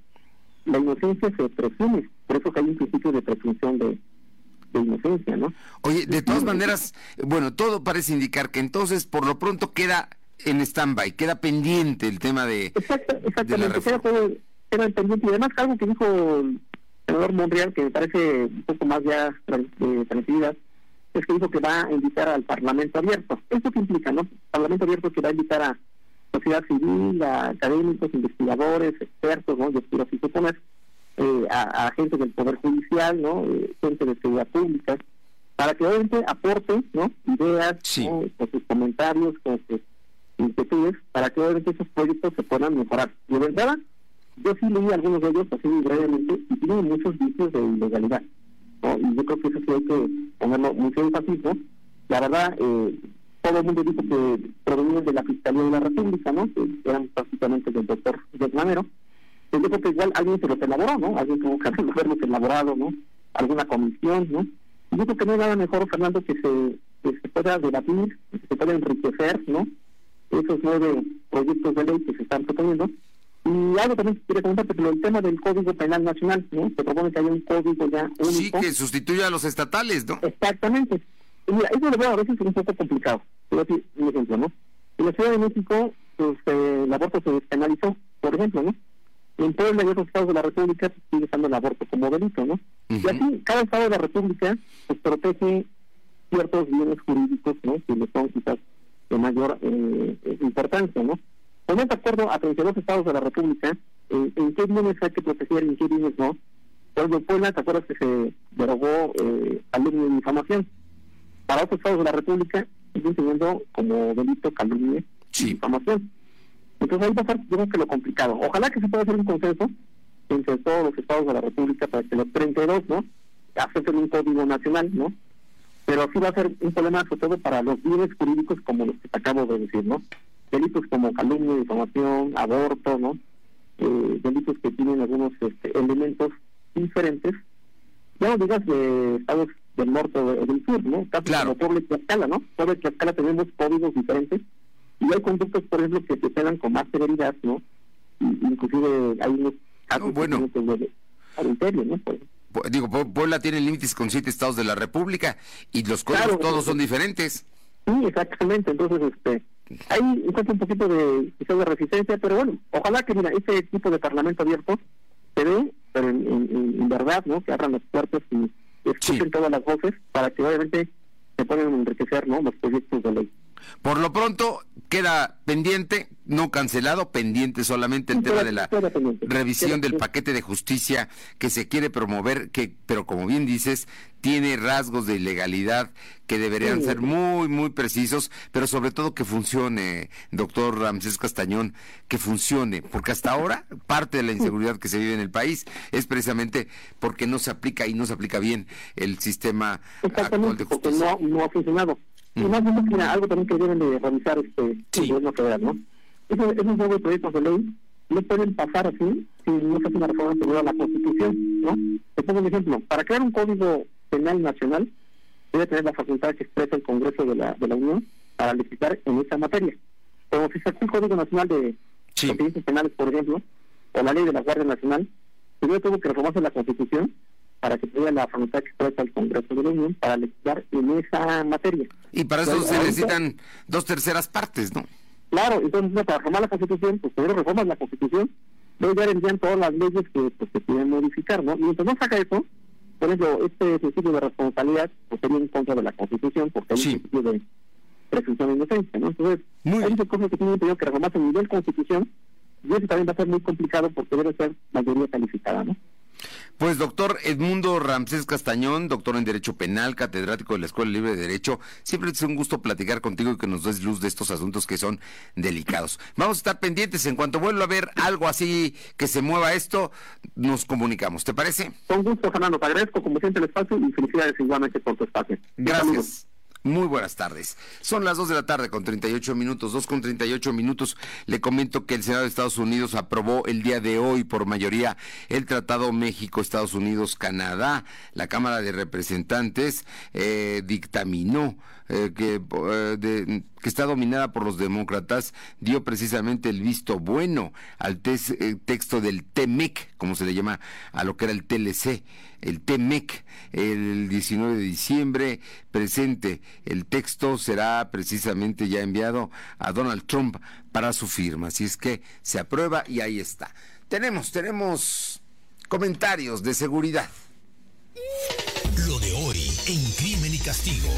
La inocencia se presume, por eso que hay un principio de presunción de, inocencia, ¿no? Oye, de todas maneras, bueno, todo parece indicar que entonces por lo pronto queda en stand-by, queda pendiente el tema de. Exacto, exactamente, queda, pendiente. Y además, algo que dijo el senador Monreal, que me parece un poco más ya de tranquilidad, es que dijo que va a invitar al Parlamento abierto. ¿Esto qué implica, no? Parlamento abierto que va a invitar a sociedad civil, a académicos, investigadores, expertos, ¿no? Yo quiero suponer, eh, a, a, gente del Poder Judicial, ¿no? Eh, gente de seguridad pública, para que obviamente aporten ¿no? ideas, con sus comentarios, con sus inquietudes, para que obviamente esos proyectos se puedan mejorar. De verdad, yo sí leí algunos de ellos así brevemente y tienen muchos vicios de ilegalidad. Y yo creo que eso sí hay que ponerlo mucho énfasis, ¿no? La verdad, eh, todo el mundo dijo que provenían de la Fiscalía de la República, ¿no? Que eran prácticamente del doctor Manero. Pues yo creo que igual alguien se los elaboró, ¿no? Alguien tuvo que haberlos elaborado, ¿no? Alguna comisión, ¿no? Y yo creo que no hay nada mejor, Fernando, que se, que se pueda debatir, que se pueda enriquecer, ¿no? Esos nueve proyectos de ley que se están proponiendo. Y algo también quería comentarte, pero el tema del Código Penal Nacional, ¿no? Se propone que haya un código ya único. Sí, que sustituya a los estatales, ¿no? Exactamente. Y mira, eso lo veo a veces un poco complicado. A decir un ejemplo, ¿no? En la Ciudad de México, pues, eh, el aborto se despenalizó, por ejemplo, ¿no? En Puebla y otros estados de la República pues, sigue estando el aborto como delito, ¿no? Y así, cada estado de la República pues protege ciertos bienes jurídicos, ¿no? Que le son quizás de mayor eh, importancia, ¿no? Ponemos de acuerdo a 32 estados de la República eh, en qué bienes hay que proteger y en qué bienes no. Por ejemplo, Puebla, ¿te acuerdas que se derogó eh, calumnia y difamación? Para otros estados de la República siguen teniendo como delito calumnia y difamación. Entonces ahí va a ser, yo creo que lo complicado. Ojalá que se pueda hacer un consenso entre todos los estados de la República para que los 32, ¿no? acepten un código nacional, ¿no? Pero sí va a ser un problema sobre todo para los bienes jurídicos como los que te acabo de decir, ¿no? Delitos como calumnia, difamación, aborto, ¿no? Eh, delitos que tienen algunos este, elementos diferentes. Ya no digas de estados del norte o del sur, ¿no? claro. como Puebla y Tlaxcala, ¿no? Puebla y Tlaxcala tenemos códigos diferentes y hay conductos, por ejemplo, que se pegan con más severidad, ¿no? inclusive hay unos casos bueno. de adulterio, ¿no? Digo, Puebla tiene límites con siete estados de la República y los códigos todos son diferentes. Sí, exactamente. Entonces, este, hay un poquito de, de resistencia, pero bueno, ojalá que, mira, ese tipo de parlamento abierto se ve, pero en, verdad, ¿no? Que abran las puertas y escuchen todas las voces para que obviamente se puedan enriquecer, ¿no? Los proyectos de ley. Por lo pronto, queda pendiente, no cancelado, pendiente solamente el tema de la revisión del paquete de justicia que se quiere promover, que, pero como bien dices, tiene rasgos de ilegalidad que deberían ser muy, muy precisos, pero sobre todo que funcione, doctor Ramsés Castañón, que funcione, porque hasta ahora parte de la inseguridad que se vive en el país es precisamente porque no se aplica y no se aplica bien el sistema actual de justicia. no, no ha funcionado. Y más bien, algo también que deben de revisar este sí. el gobierno federal, ¿no? Esos, esos nuevos proyectos de ley no pueden pasar así si no se hace una reforma anterior a la Constitución, ¿no? Te pongo un ejemplo. Para crear un código penal nacional, debe tener la facultad que expresa el Congreso de la, de la Unión para legislar en esa materia. Como si se hace un Código Nacional de sí. Penales, por ejemplo, o la ley de la Guardia Nacional, primero tuvo que reformarse la Constitución para que tenga la facultad que expresa el Congreso de la Unión para legislar en esa materia. Y para eso se necesitan dos terceras partes, ¿no? Claro, entonces para reformar la Constitución, pues primero reformas la Constitución, luego ya envían todas las leyes que, pues, se quieren modificar, ¿no? Y entonces no saca eso, por ejemplo, este principio de responsabilidad pues sería en contra de la Constitución, porque hay un principio de presunción de inocencia, ¿no? Entonces, muy hay muchas cosas que tienen que reformarse a nivel Constitución, y eso también va a ser muy complicado porque debe ser mayoría calificada, ¿no? Pues doctor Edmundo Ramsés Castañón, doctor en Derecho Penal, catedrático de la Escuela Libre de Derecho, siempre es un gusto platicar contigo y que nos des luz de estos asuntos que son delicados. Vamos a estar pendientes, en cuanto vuelva a ver algo así que se mueva esto, nos comunicamos, ¿te parece? Con gusto, Fernando, te agradezco como siempre el espacio y felicidades igualmente por tu espacio. Gracias. Muy buenas tardes. Son las 2 de la tarde con 38 minutos, 2 con 38 minutos. Le comento que el Senado de Estados Unidos aprobó el día de hoy por mayoría el Tratado México-Estados Unidos-Canadá. La Cámara de Representantes eh, dictaminó eh, que, eh, que está dominada por los demócratas, dio precisamente el visto bueno al eh, texto del TEMEC, como se le llama a lo que era el TLC, el TEMEC, el 19 de diciembre presente. El texto será precisamente ya enviado a Donald Trump para su firma. Así es que se aprueba y ahí está. Tenemos, tenemos comentarios de seguridad. Lo de hoy en Crimen y Castigo.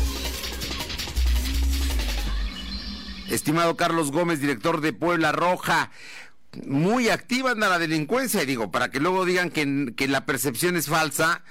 Estimado Carlos Gómez, director de Puebla Roja, muy activa anda la delincuencia, y digo, para que luego digan que, que la percepción es falsa,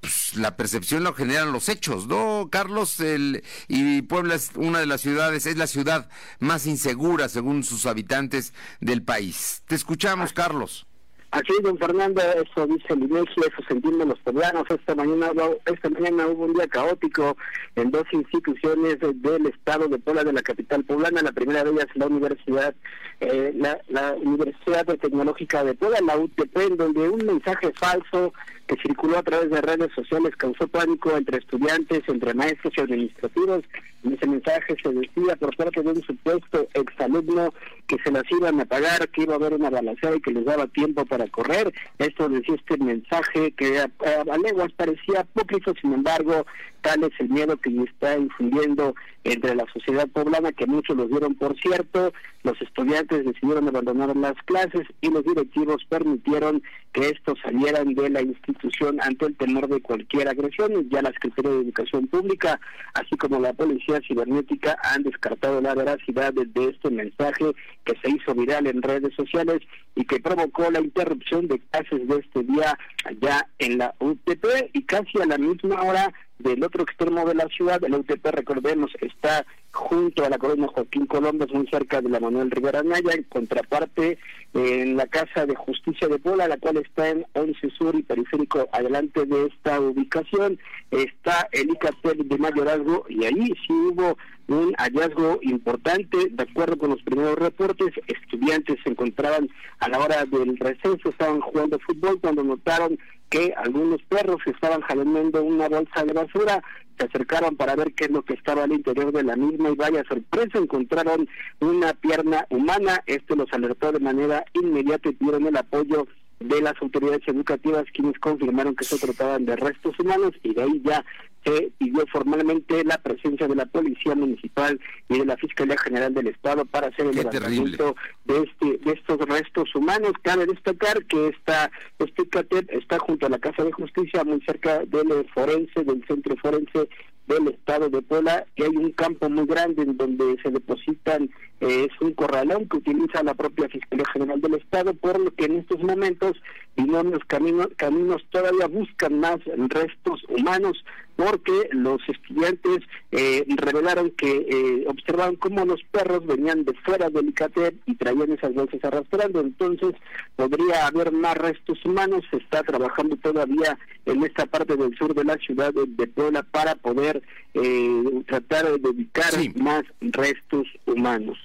pues, la percepción lo generan los hechos, ¿no, Carlos? El, y Puebla es una de las ciudades, es la ciudad más insegura según sus habitantes del país. Te escuchamos, Carlos. Aquí, don Fernando, eso dice el INEGI, eso sentimos los poblanos. Esta mañana, esta mañana hubo un día caótico en dos instituciones del estado de Puebla, de la capital poblana. La primera de ellas la Universidad, eh, la, Universidad Tecnológica de Puebla, la UTP, en donde un mensaje falso que circuló a través de redes sociales causó pánico entre estudiantes, entre maestros y administrativos. En ese mensaje se decía por parte de un supuesto exalumno que se las iban a pagar, que iba a haber una balacera y que les daba tiempo para correr. Esto decía este mensaje que a, a, leguas parecía apócrifo, sin embargo, tal es el miedo que está infundiendo entre la sociedad poblana, que muchos los dieron por cierto, los estudiantes decidieron abandonar las clases y los directivos permitieron que estos salieran de la institución ante el temor de cualquier agresión. Ya la Secretaría de Educación Pública, así como la Policía Cibernética, han descartado la veracidad de, este mensaje que se hizo viral en redes sociales y que provocó la interrupción de clases de este día allá en la UTP y casi a la misma hora del otro extremo de la ciudad, el UTP, recordemos, está junto a la colonia Joaquín Colombes, muy cerca de la Manuel Rivera Naya, en contraparte en la Casa de Justicia de Puebla, la cual está en 11 Sur y Periférico, adelante de esta ubicación, está el ICATEL de Mayorazgo, y ahí sí hubo un hallazgo importante, de acuerdo con los primeros reportes, estudiantes se encontraban a la hora del receso, estaban jugando fútbol cuando notaron que algunos perros estaban jalando una bolsa de basura, se acercaron para ver qué es lo que estaba al interior de la misma y vaya sorpresa, encontraron una pierna humana, esto los alertó de manera inmediata y pidieron el apoyo de las autoridades educativas quienes confirmaron que se trataban de restos humanos y de ahí ya se pidió formalmente la presencia de la Policía Municipal y de la Fiscalía General del Estado para hacer el levantamiento de este de estos restos humanos. Cabe destacar que esta este CATEP está junto a la Casa de Justicia, muy cerca del forense, del centro forense del estado de Puebla y hay un campo muy grande en donde se depositan, eh, es un corralón que utiliza la propia Fiscalía General del Estado, por lo que en estos momentos los caminos, caminos todavía buscan más restos humanos porque los estudiantes eh, revelaron que eh, observaban cómo los perros venían de fuera del ICATEP y traían esas bolsas arrastrando, entonces podría haber más restos humanos, se está trabajando todavía en esta parte del sur de la ciudad de, de Puebla para poder eh, tratar de dedicar más restos humanos.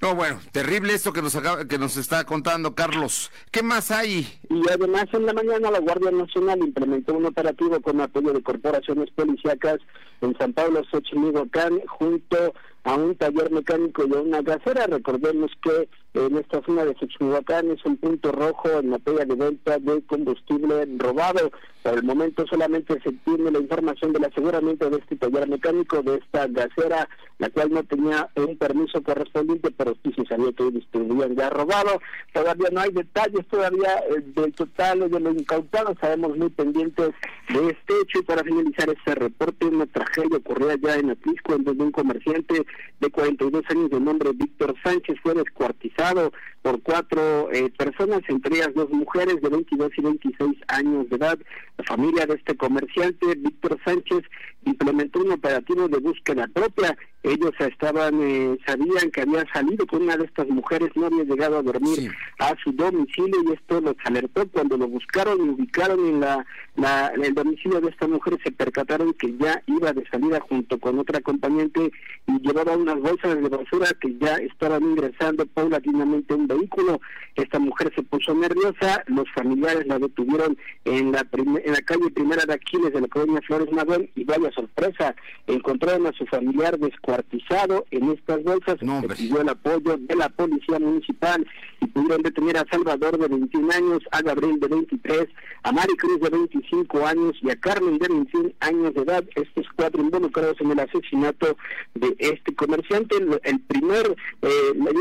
No, bueno, terrible esto que nos acaba, que nos está contando Carlos. ¿Qué más hay? Y además en la mañana la Guardia Nacional implementó un operativo con apoyo de corporaciones policíacas en San Pablo, Xochimilco, junto a un taller mecánico y a una gasera. Recordemos que en esta zona de Xochihuacán es un punto rojo en materia de venta de combustible robado. Por el momento solamente se tiene la información del aseguramiento de este taller mecánico, de esta gasera, la cual no tenía un permiso correspondiente, pero sí se sabía que distribuían ya robado. Todavía no hay detalles todavía eh, del total de lo incautado, sabemos muy pendientes de este hecho. Y para finalizar este reporte, una tragedia ocurrida ya en Atlisco, en donde un comerciante de 42 años de nombre Víctor Sánchez fue descuartizado por cuatro eh, personas, entre ellas dos mujeres de 22 y 26 años de edad. La familia de este comerciante, Víctor Sánchez, implementó un operativo de búsqueda propia. Ellos estaban, eh, sabían que había salido con una de estas mujeres, no había llegado a dormir a su domicilio y esto los alertó cuando lo buscaron y ubicaron en la, la, el domicilio de esta mujer, se percataron que ya iba de salida junto con otra acompañante y llevaba unas bolsas de basura que ya estaban ingresando paulatinamente un vehículo. Esta mujer se puso nerviosa, los familiares la detuvieron en la en la calle Primera de Aquiles de la colonia Flores Magón y vaya sorpresa, encontraron a su familiar descuartizado en estas bolsas, no, pidió el apoyo de la policía municipal y pudieron detener a Salvador de 21 años, a Gabriel de 23, a Mari Cruz de 25 años y a Carmen de 21 años de edad, estos cuatro involucrados en el asesinato de este comerciante. El, primer, eh,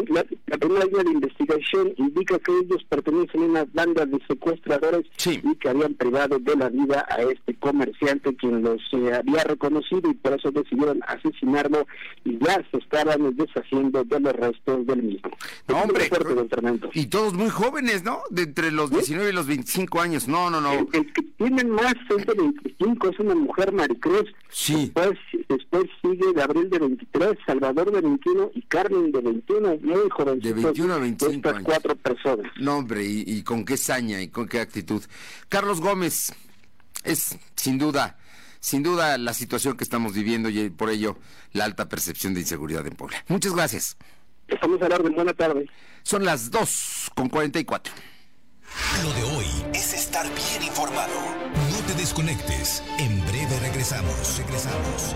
la, la, primera línea de investigación indica que ellos pertenecen a una banda de secuestradores y que habían privado de la vida a este comerciante quien los eh, había reconocido y por eso decidieron asesinarlo y ya se estaban deshaciendo de los restos del mismo. No, hombre, y todos muy jóvenes, ¿no? De entre los 19 y los 25 años. No, no, no. El, que tiene más es de 25, es una mujer Maricruz. Sí. Después, después sigue Gabriel de 23, Salvador de 21 y Carmen de 21, muy joven. De 21 a 25 Estas cuatro personas. No, hombre, y, y con qué saña y con qué actitud. Carlos Gómez, es sin duda sin duda la situación que estamos viviendo y por ello la alta percepción de inseguridad en Puebla. Muchas gracias. Estamos a de buena tarde. Son las 2 con 44. Lo de hoy es estar bien informado. No te desconectes. En breve regresamos. Regresamos.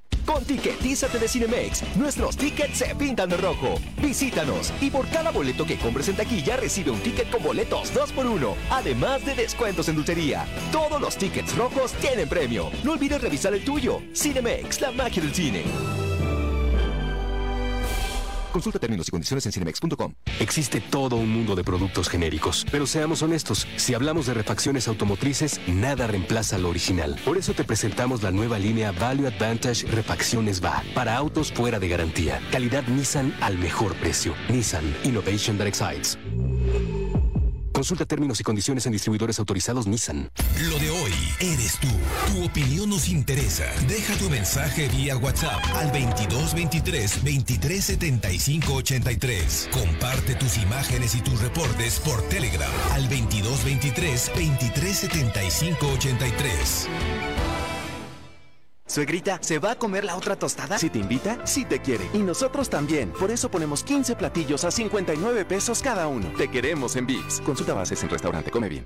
Con Ticketízate de Cinemex, nuestros tickets se pintan de rojo. Visítanos y por cada boleto que compres en taquilla recibe un ticket con boletos 2x1, además de descuentos en dulcería. Todos los tickets rojos tienen premio. No olvides revisar el tuyo. Cinemex, la magia del cine. Consulta términos y condiciones en cinemex.com. Existe todo un mundo de productos genéricos, pero seamos honestos, si hablamos de refacciones automotrices, nada reemplaza lo original. Por eso te presentamos la nueva línea Value Advantage Refacciones VA para autos fuera de garantía. Calidad Nissan al mejor precio. Nissan Innovation that excites. Consulta términos y condiciones en distribuidores autorizados Nissan. Lo de eres tú. Tu opinión nos interesa. Deja tu mensaje vía WhatsApp al 2223 2375 83. Comparte tus imágenes y tus reportes por Telegram al 2223 2375 83. Suegrita, ¿se va a comer la otra tostada? Si te invita, sí te quiere. Y nosotros también. Por eso ponemos 15 platillos a 59 pesos cada uno. Te queremos en VIPS. Consulta bases en restaurante. Come bien.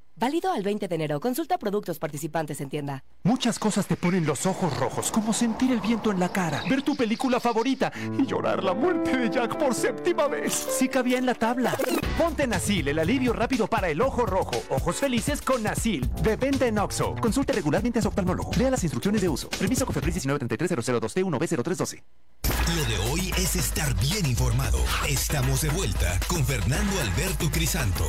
Válido al 20 de enero. Consulta productos participantes en tienda. Muchas cosas te ponen los ojos rojos, como sentir el viento en la cara, ver tu película favorita y llorar la muerte de Jack por séptima vez. Sí cabía en la tabla. Ponte Nasil, el alivio rápido para el ojo rojo. Ojos felices con Nasil. De venta en Oxo. Consulte regularmente a su oftalmólogo. Lea las instrucciones de uso. Permiso Cofepris 1933002T1B0312. Lo de hoy es estar bien informado. Estamos de vuelta con Fernando Alberto Crisanto.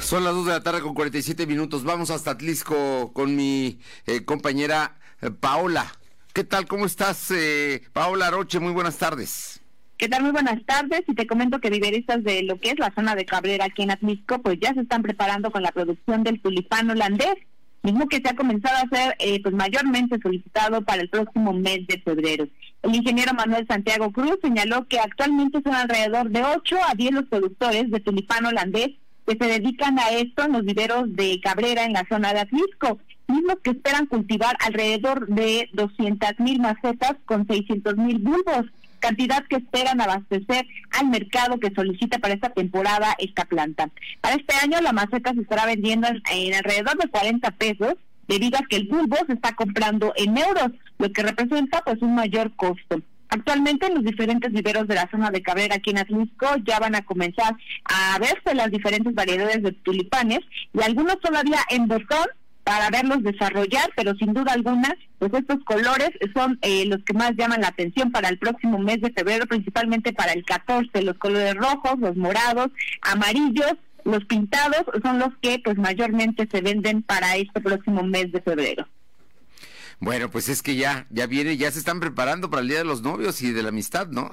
Son las 2 de la tarde con 47 minutos. Vamos hasta Atlisco con mi eh, compañera eh, Paola. ¿Qué tal? ¿Cómo estás, eh, Paola Roche? Muy buenas tardes. ¿Qué tal? Muy buenas tardes. Y te comento que viveristas de lo que es la zona de Cabrera aquí en Atlisco, pues ya se están preparando con la producción del tulipán holandés, mismo que se ha comenzado a hacer pues mayormente solicitado para el próximo mes de febrero. El ingeniero Manuel Santiago Cruz señaló que actualmente son alrededor de 8 a 10 los productores de tulipán holandés que se dedican a esto en los viveros de Cabrera en la zona de Atlisco, mismos que esperan cultivar alrededor de 200 mil macetas con 600 mil bulbos, cantidad que esperan abastecer al mercado que solicita para esta temporada esta planta. Para este año la maceta se estará vendiendo en, alrededor de 40 pesos, debido a que el bulbo se está comprando en euros, lo que representa pues un mayor costo. Actualmente los diferentes viveros de la zona de Cabrera aquí en Atlisco ya van a comenzar a verse las diferentes variedades de tulipanes y algunos todavía en botón para verlos desarrollar, pero sin duda alguna, pues estos colores son eh, los que más llaman la atención para el próximo mes de febrero, principalmente para el 14, los colores rojos, los morados, amarillos, los pintados son los que pues mayormente se venden para este próximo mes de febrero. Bueno, pues es que ya, ya viene, ya se están preparando para el Día de los Novios y de la Amistad, ¿no?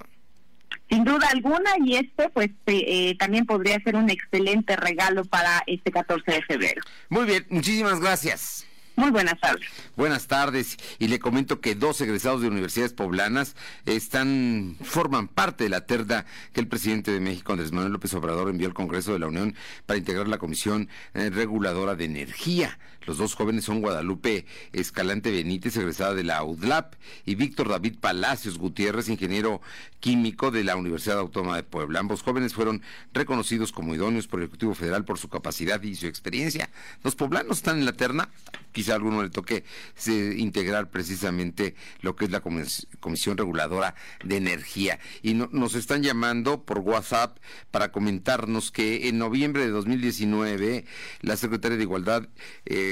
Sin duda alguna, y este pues eh, eh, también podría ser un excelente regalo para este 14 de febrero. Muy bien, muchísimas gracias. Muy buenas tardes. Buenas tardes. Y le comento que dos egresados de universidades poblanas están forman parte de la terda que el presidente de México, Andrés Manuel López Obrador, envió al Congreso de la Unión para integrar la Comisión eh, Reguladora de Energía. Los dos jóvenes son Guadalupe Escalante Benítez, egresada de la UDLAP, y Víctor David Palacios Gutiérrez, ingeniero químico de la Universidad Autónoma de Puebla. Ambos jóvenes fueron reconocidos como idóneos por el Ejecutivo Federal por su capacidad y su experiencia. Los poblanos están en la terna, quizá a alguno le toque integrar precisamente lo que es la Comisión Reguladora de Energía. Y nos están llamando por WhatsApp para comentarnos que en noviembre de 2019 la Secretaria de Igualdad eh,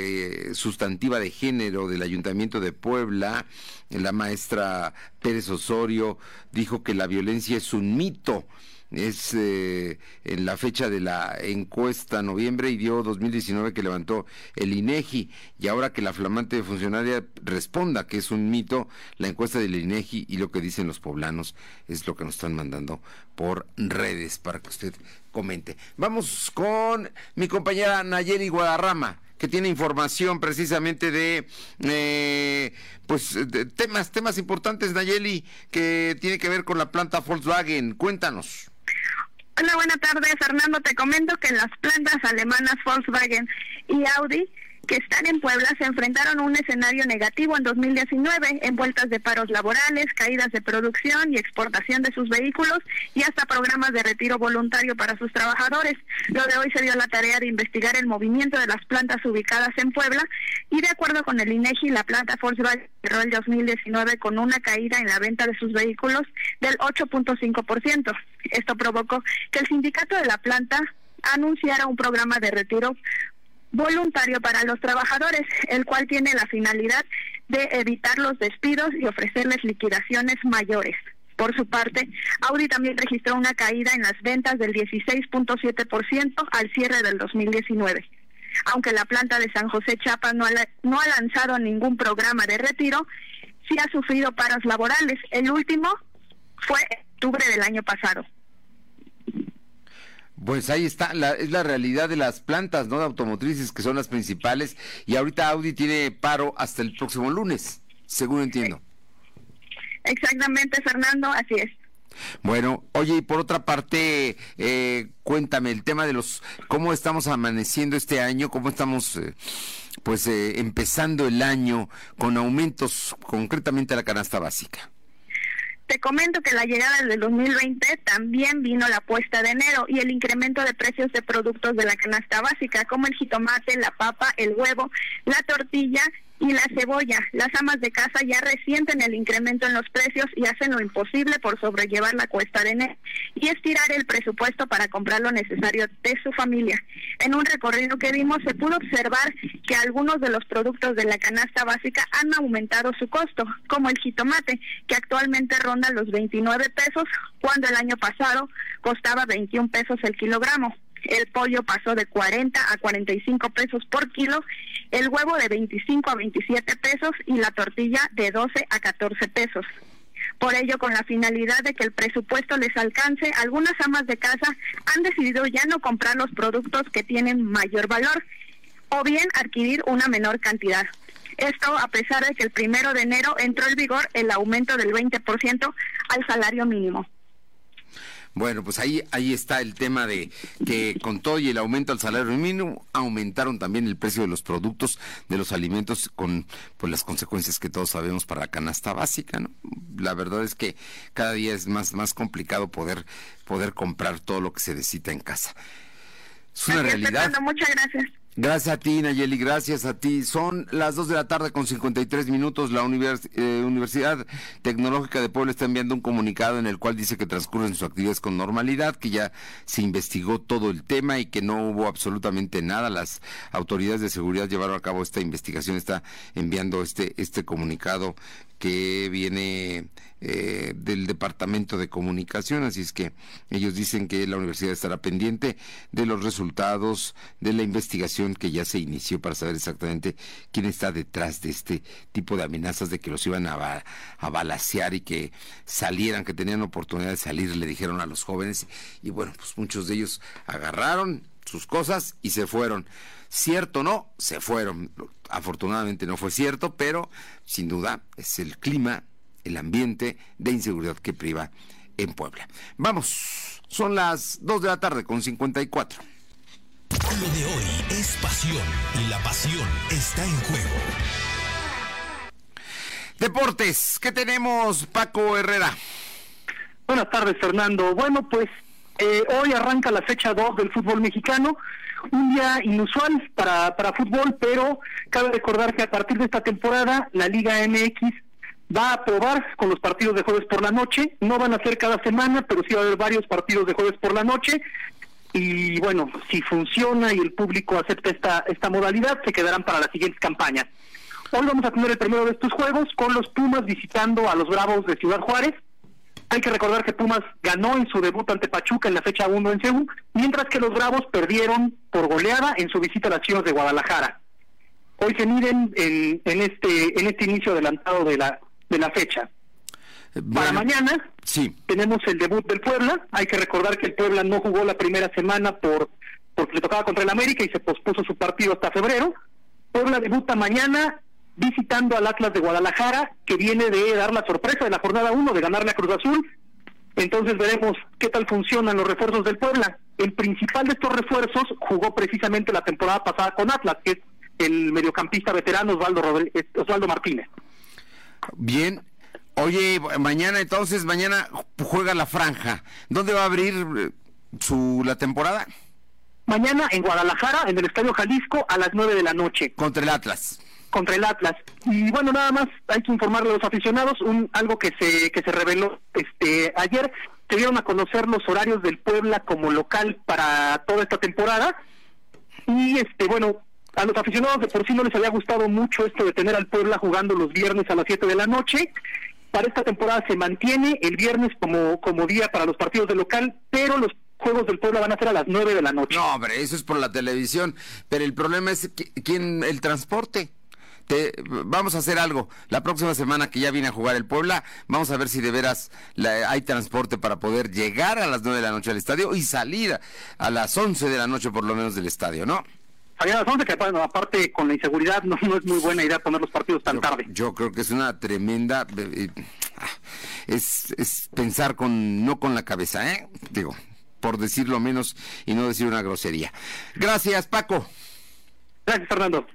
Sustantiva de Género del Ayuntamiento de Puebla, la maestra Pérez Osorio, dijo que la violencia es un mito es eh, en la fecha de la encuesta noviembre y dio 2019 que levantó el INEGI y ahora que la flamante funcionaria responda que es un mito la encuesta del INEGI y lo que dicen los poblanos es lo que nos están mandando por redes para que usted comente. Vamos con mi compañera Nayeli Guadarrama que tiene información precisamente de eh, pues temas temas importantes Nayeli que tiene que ver con la planta Volkswagen. Cuéntanos. Hola, buenas tardes, Fernando. Te comento que las plantas alemanas Volkswagen y Audi que están en Puebla se enfrentaron a un escenario negativo en 2019, envueltas de paros laborales, caídas de producción y exportación de sus vehículos y hasta programas de retiro voluntario para sus trabajadores. Lo de hoy se dio la tarea de investigar el movimiento de las plantas ubicadas en Puebla y de acuerdo con el INEGI, la planta Volkswagen cerró el 2019 con una caída en la venta de sus vehículos del 8.5%. Esto provocó que el sindicato de la planta anunciara un programa de retiro voluntario para los trabajadores, el cual tiene la finalidad de evitar los despidos y ofrecerles liquidaciones mayores. Por su parte, Audi también registró una caída en las ventas del 16.7% al cierre del 2019. Aunque la planta de San José Chapa no ha, no ha lanzado ningún programa de retiro, sí ha sufrido paros laborales. El último fue octubre del año pasado. Pues ahí está, es la realidad de las plantas, ¿no? De automotrices, que son las principales. Y ahorita Audi tiene paro hasta el próximo lunes, según entiendo. Exactamente, Fernando, así es. Bueno, oye, y por otra parte, eh, cuéntame el tema de los, cómo estamos amaneciendo este año, cómo estamos, eh, pues, eh, empezando el año con aumentos concretamente a la canasta básica. Te comento que la llegada del 2020 también vino la puesta de enero y el incremento de precios de productos de la canasta básica, como el jitomate, la papa, el huevo, la tortilla y la cebolla. Las amas de casa ya resienten el incremento en los precios y hacen lo imposible por sobrellevar la cuesta de enero y estirar el presupuesto para comprar lo necesario de su familia. En un recorrido que vimos se pudo observar que algunos de los productos de la canasta básica han aumentado su costo, como el jitomate, que actualmente ronda los 29 pesos, cuando el año pasado costaba 21 pesos el kilogramo el pollo pasó de 40 a 45 pesos por kilo, el huevo de 25 a 27 pesos y la tortilla de 12 a 14 pesos. Por ello, con la finalidad de que el presupuesto les alcance, algunas amas de casa han decidido ya no comprar los productos que tienen mayor valor o bien adquirir una menor cantidad. Esto a pesar de que el primero de enero entró en vigor el aumento del 20% al salario mínimo. Bueno, pues ahí, ahí está el tema de que con todo y el aumento al salario mínimo, aumentaron también el precio de los productos, de los alimentos, con pues, las consecuencias que todos sabemos para la canasta básica, ¿no? La verdad es que cada día es más, más complicado poder, poder comprar todo lo que se necesita en casa. Es una realidad. muchas gracias. Gracias a ti, Nayeli, gracias a ti. Son las 2 de la tarde con 53 minutos. La eh, Universidad Tecnológica de Puebla está enviando un comunicado en el cual dice que transcurren sus actividades con normalidad, que ya se investigó todo el tema y que no hubo absolutamente nada. Las autoridades de seguridad llevaron a cabo esta investigación, está enviando este, este comunicado que viene eh, del Departamento de Comunicación, así es que ellos dicen que la universidad estará pendiente de los resultados de la investigación que ya se inició para saber exactamente quién está detrás de este tipo de amenazas de que los iban a, a balasear y que salieran, que tenían oportunidad de salir, le dijeron a los jóvenes y bueno, pues muchos de ellos agarraron sus cosas y se fueron. Cierto no, se fueron. Afortunadamente no fue cierto, pero sin duda es el clima, el ambiente de inseguridad que priva en Puebla. Vamos, son las 2 de la tarde con 54. Lo de hoy es pasión y la pasión está en juego. Deportes, ¿qué tenemos, Paco Herrera? Buenas tardes, Fernando. Bueno, pues eh, hoy arranca la fecha 2 del fútbol mexicano, un día inusual para, para fútbol, pero cabe recordar que a partir de esta temporada la Liga MX va a probar con los partidos de jueves por la noche, no van a ser cada semana, pero sí va a haber varios partidos de jueves por la noche, y bueno, si funciona y el público acepta esta, esta modalidad, se quedarán para las siguientes campañas. Hoy vamos a tener el primero de estos juegos con los Pumas visitando a los Bravos de Ciudad Juárez. Hay que recordar que Pumas ganó en su debut ante Pachuca en la fecha 1 en Seúl, mientras que los Bravos perdieron por goleada en su visita a las Chivas de Guadalajara. Hoy se miden en, en este en este inicio adelantado de la de la fecha. Para mañana sí. tenemos el debut del Puebla. Hay que recordar que el Puebla no jugó la primera semana por porque le tocaba contra el América y se pospuso su partido hasta febrero. Puebla debuta mañana visitando al Atlas de Guadalajara, que viene de dar la sorpresa de la jornada 1, de ganarle a Cruz Azul. Entonces veremos qué tal funcionan los refuerzos del Puebla. El principal de estos refuerzos jugó precisamente la temporada pasada con Atlas, que es el mediocampista veterano Osvaldo, Rodríguez, Osvaldo Martínez. Bien. Oye, mañana entonces, mañana juega la franja. ¿Dónde va a abrir eh, su la temporada? Mañana en Guadalajara, en el Estadio Jalisco, a las 9 de la noche. Contra el Atlas contra el Atlas. Y bueno, nada más hay que informarle a los aficionados un algo que se que se reveló este ayer se dieron a conocer los horarios del Puebla como local para toda esta temporada. Y este bueno, a los aficionados de por sí no les había gustado mucho esto de tener al Puebla jugando los viernes a las 7 de la noche. Para esta temporada se mantiene el viernes como como día para los partidos de local, pero los juegos del Puebla van a ser a las 9 de la noche. No, hombre, eso es por la televisión, pero el problema es quién el transporte vamos a hacer algo. La próxima semana que ya viene a jugar el Puebla, vamos a ver si de veras hay transporte para poder llegar a las 9 de la noche al estadio y salir a, las 11 de la noche por lo menos del estadio, ¿no? A las 11 que aparte con la inseguridad no, es muy buena idea poner los partidos tan tarde. Yo creo que es una tremenda... Eh, eh, es, es pensar con no con la cabeza, ¿eh? Digo, por decirlo menos y no decir una grosería. Gracias, Paco. Gracias, Fernando.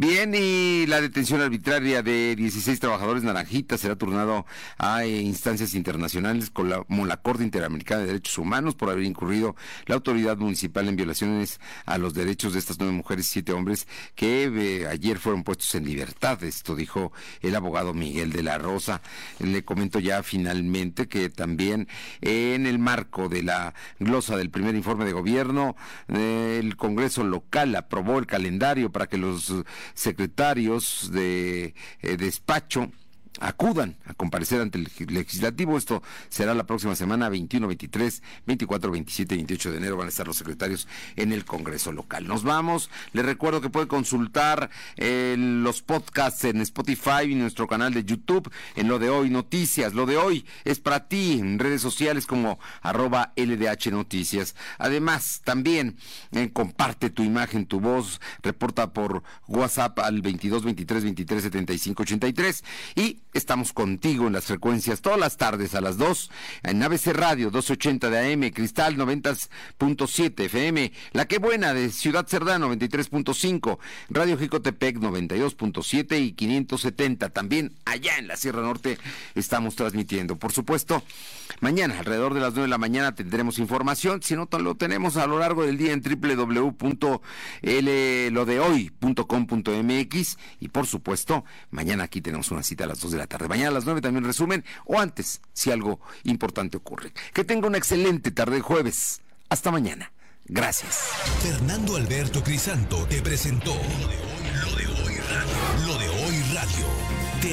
Bien, y la detención arbitraria de 16 trabajadores naranjitas será turnado a eh, instancias internacionales como la Corte Interamericana de Derechos Humanos por haber incurrido la autoridad municipal en violaciones a los derechos de estas nueve mujeres y siete hombres que eh, ayer fueron puestos en libertad. Esto dijo el abogado Miguel de la Rosa. Le comento ya finalmente que también en el marco de la glosa del primer informe de gobierno, eh, el Congreso local aprobó el calendario para que los secretarios de eh, despacho acudan a comparecer ante el legislativo. Esto será la próxima semana, 21, 23, 24, 27 y 28 de enero van a estar los secretarios en el Congreso local. Nos vamos. Les recuerdo que puede consultar eh, los podcasts en Spotify y nuestro canal de YouTube en lo de hoy noticias. Lo de hoy es para ti en redes sociales como arroba LDH Noticias. Además, también eh, comparte tu imagen, tu voz, reporta por WhatsApp al 22 23 23 75 83 y Estamos contigo en las frecuencias todas las tardes a las 2 en ABC Radio 280 de AM, Cristal 90.7 FM, La Que Buena de Ciudad Cerdá 93.5, Radio Jicotepec 92.7 y 570. También allá en la Sierra Norte estamos transmitiendo. Por supuesto, mañana alrededor de las 9 de la mañana tendremos información. Si no, lo tenemos a lo largo del día en www.lodehoy.com.mx y por supuesto, mañana aquí tenemos una cita a las 2 de la tarde. Mañana a las 9 también resumen o antes, si algo importante ocurre. Que tenga una excelente tarde de jueves. Hasta mañana. Gracias. Fernando Alberto Crisanto te presentó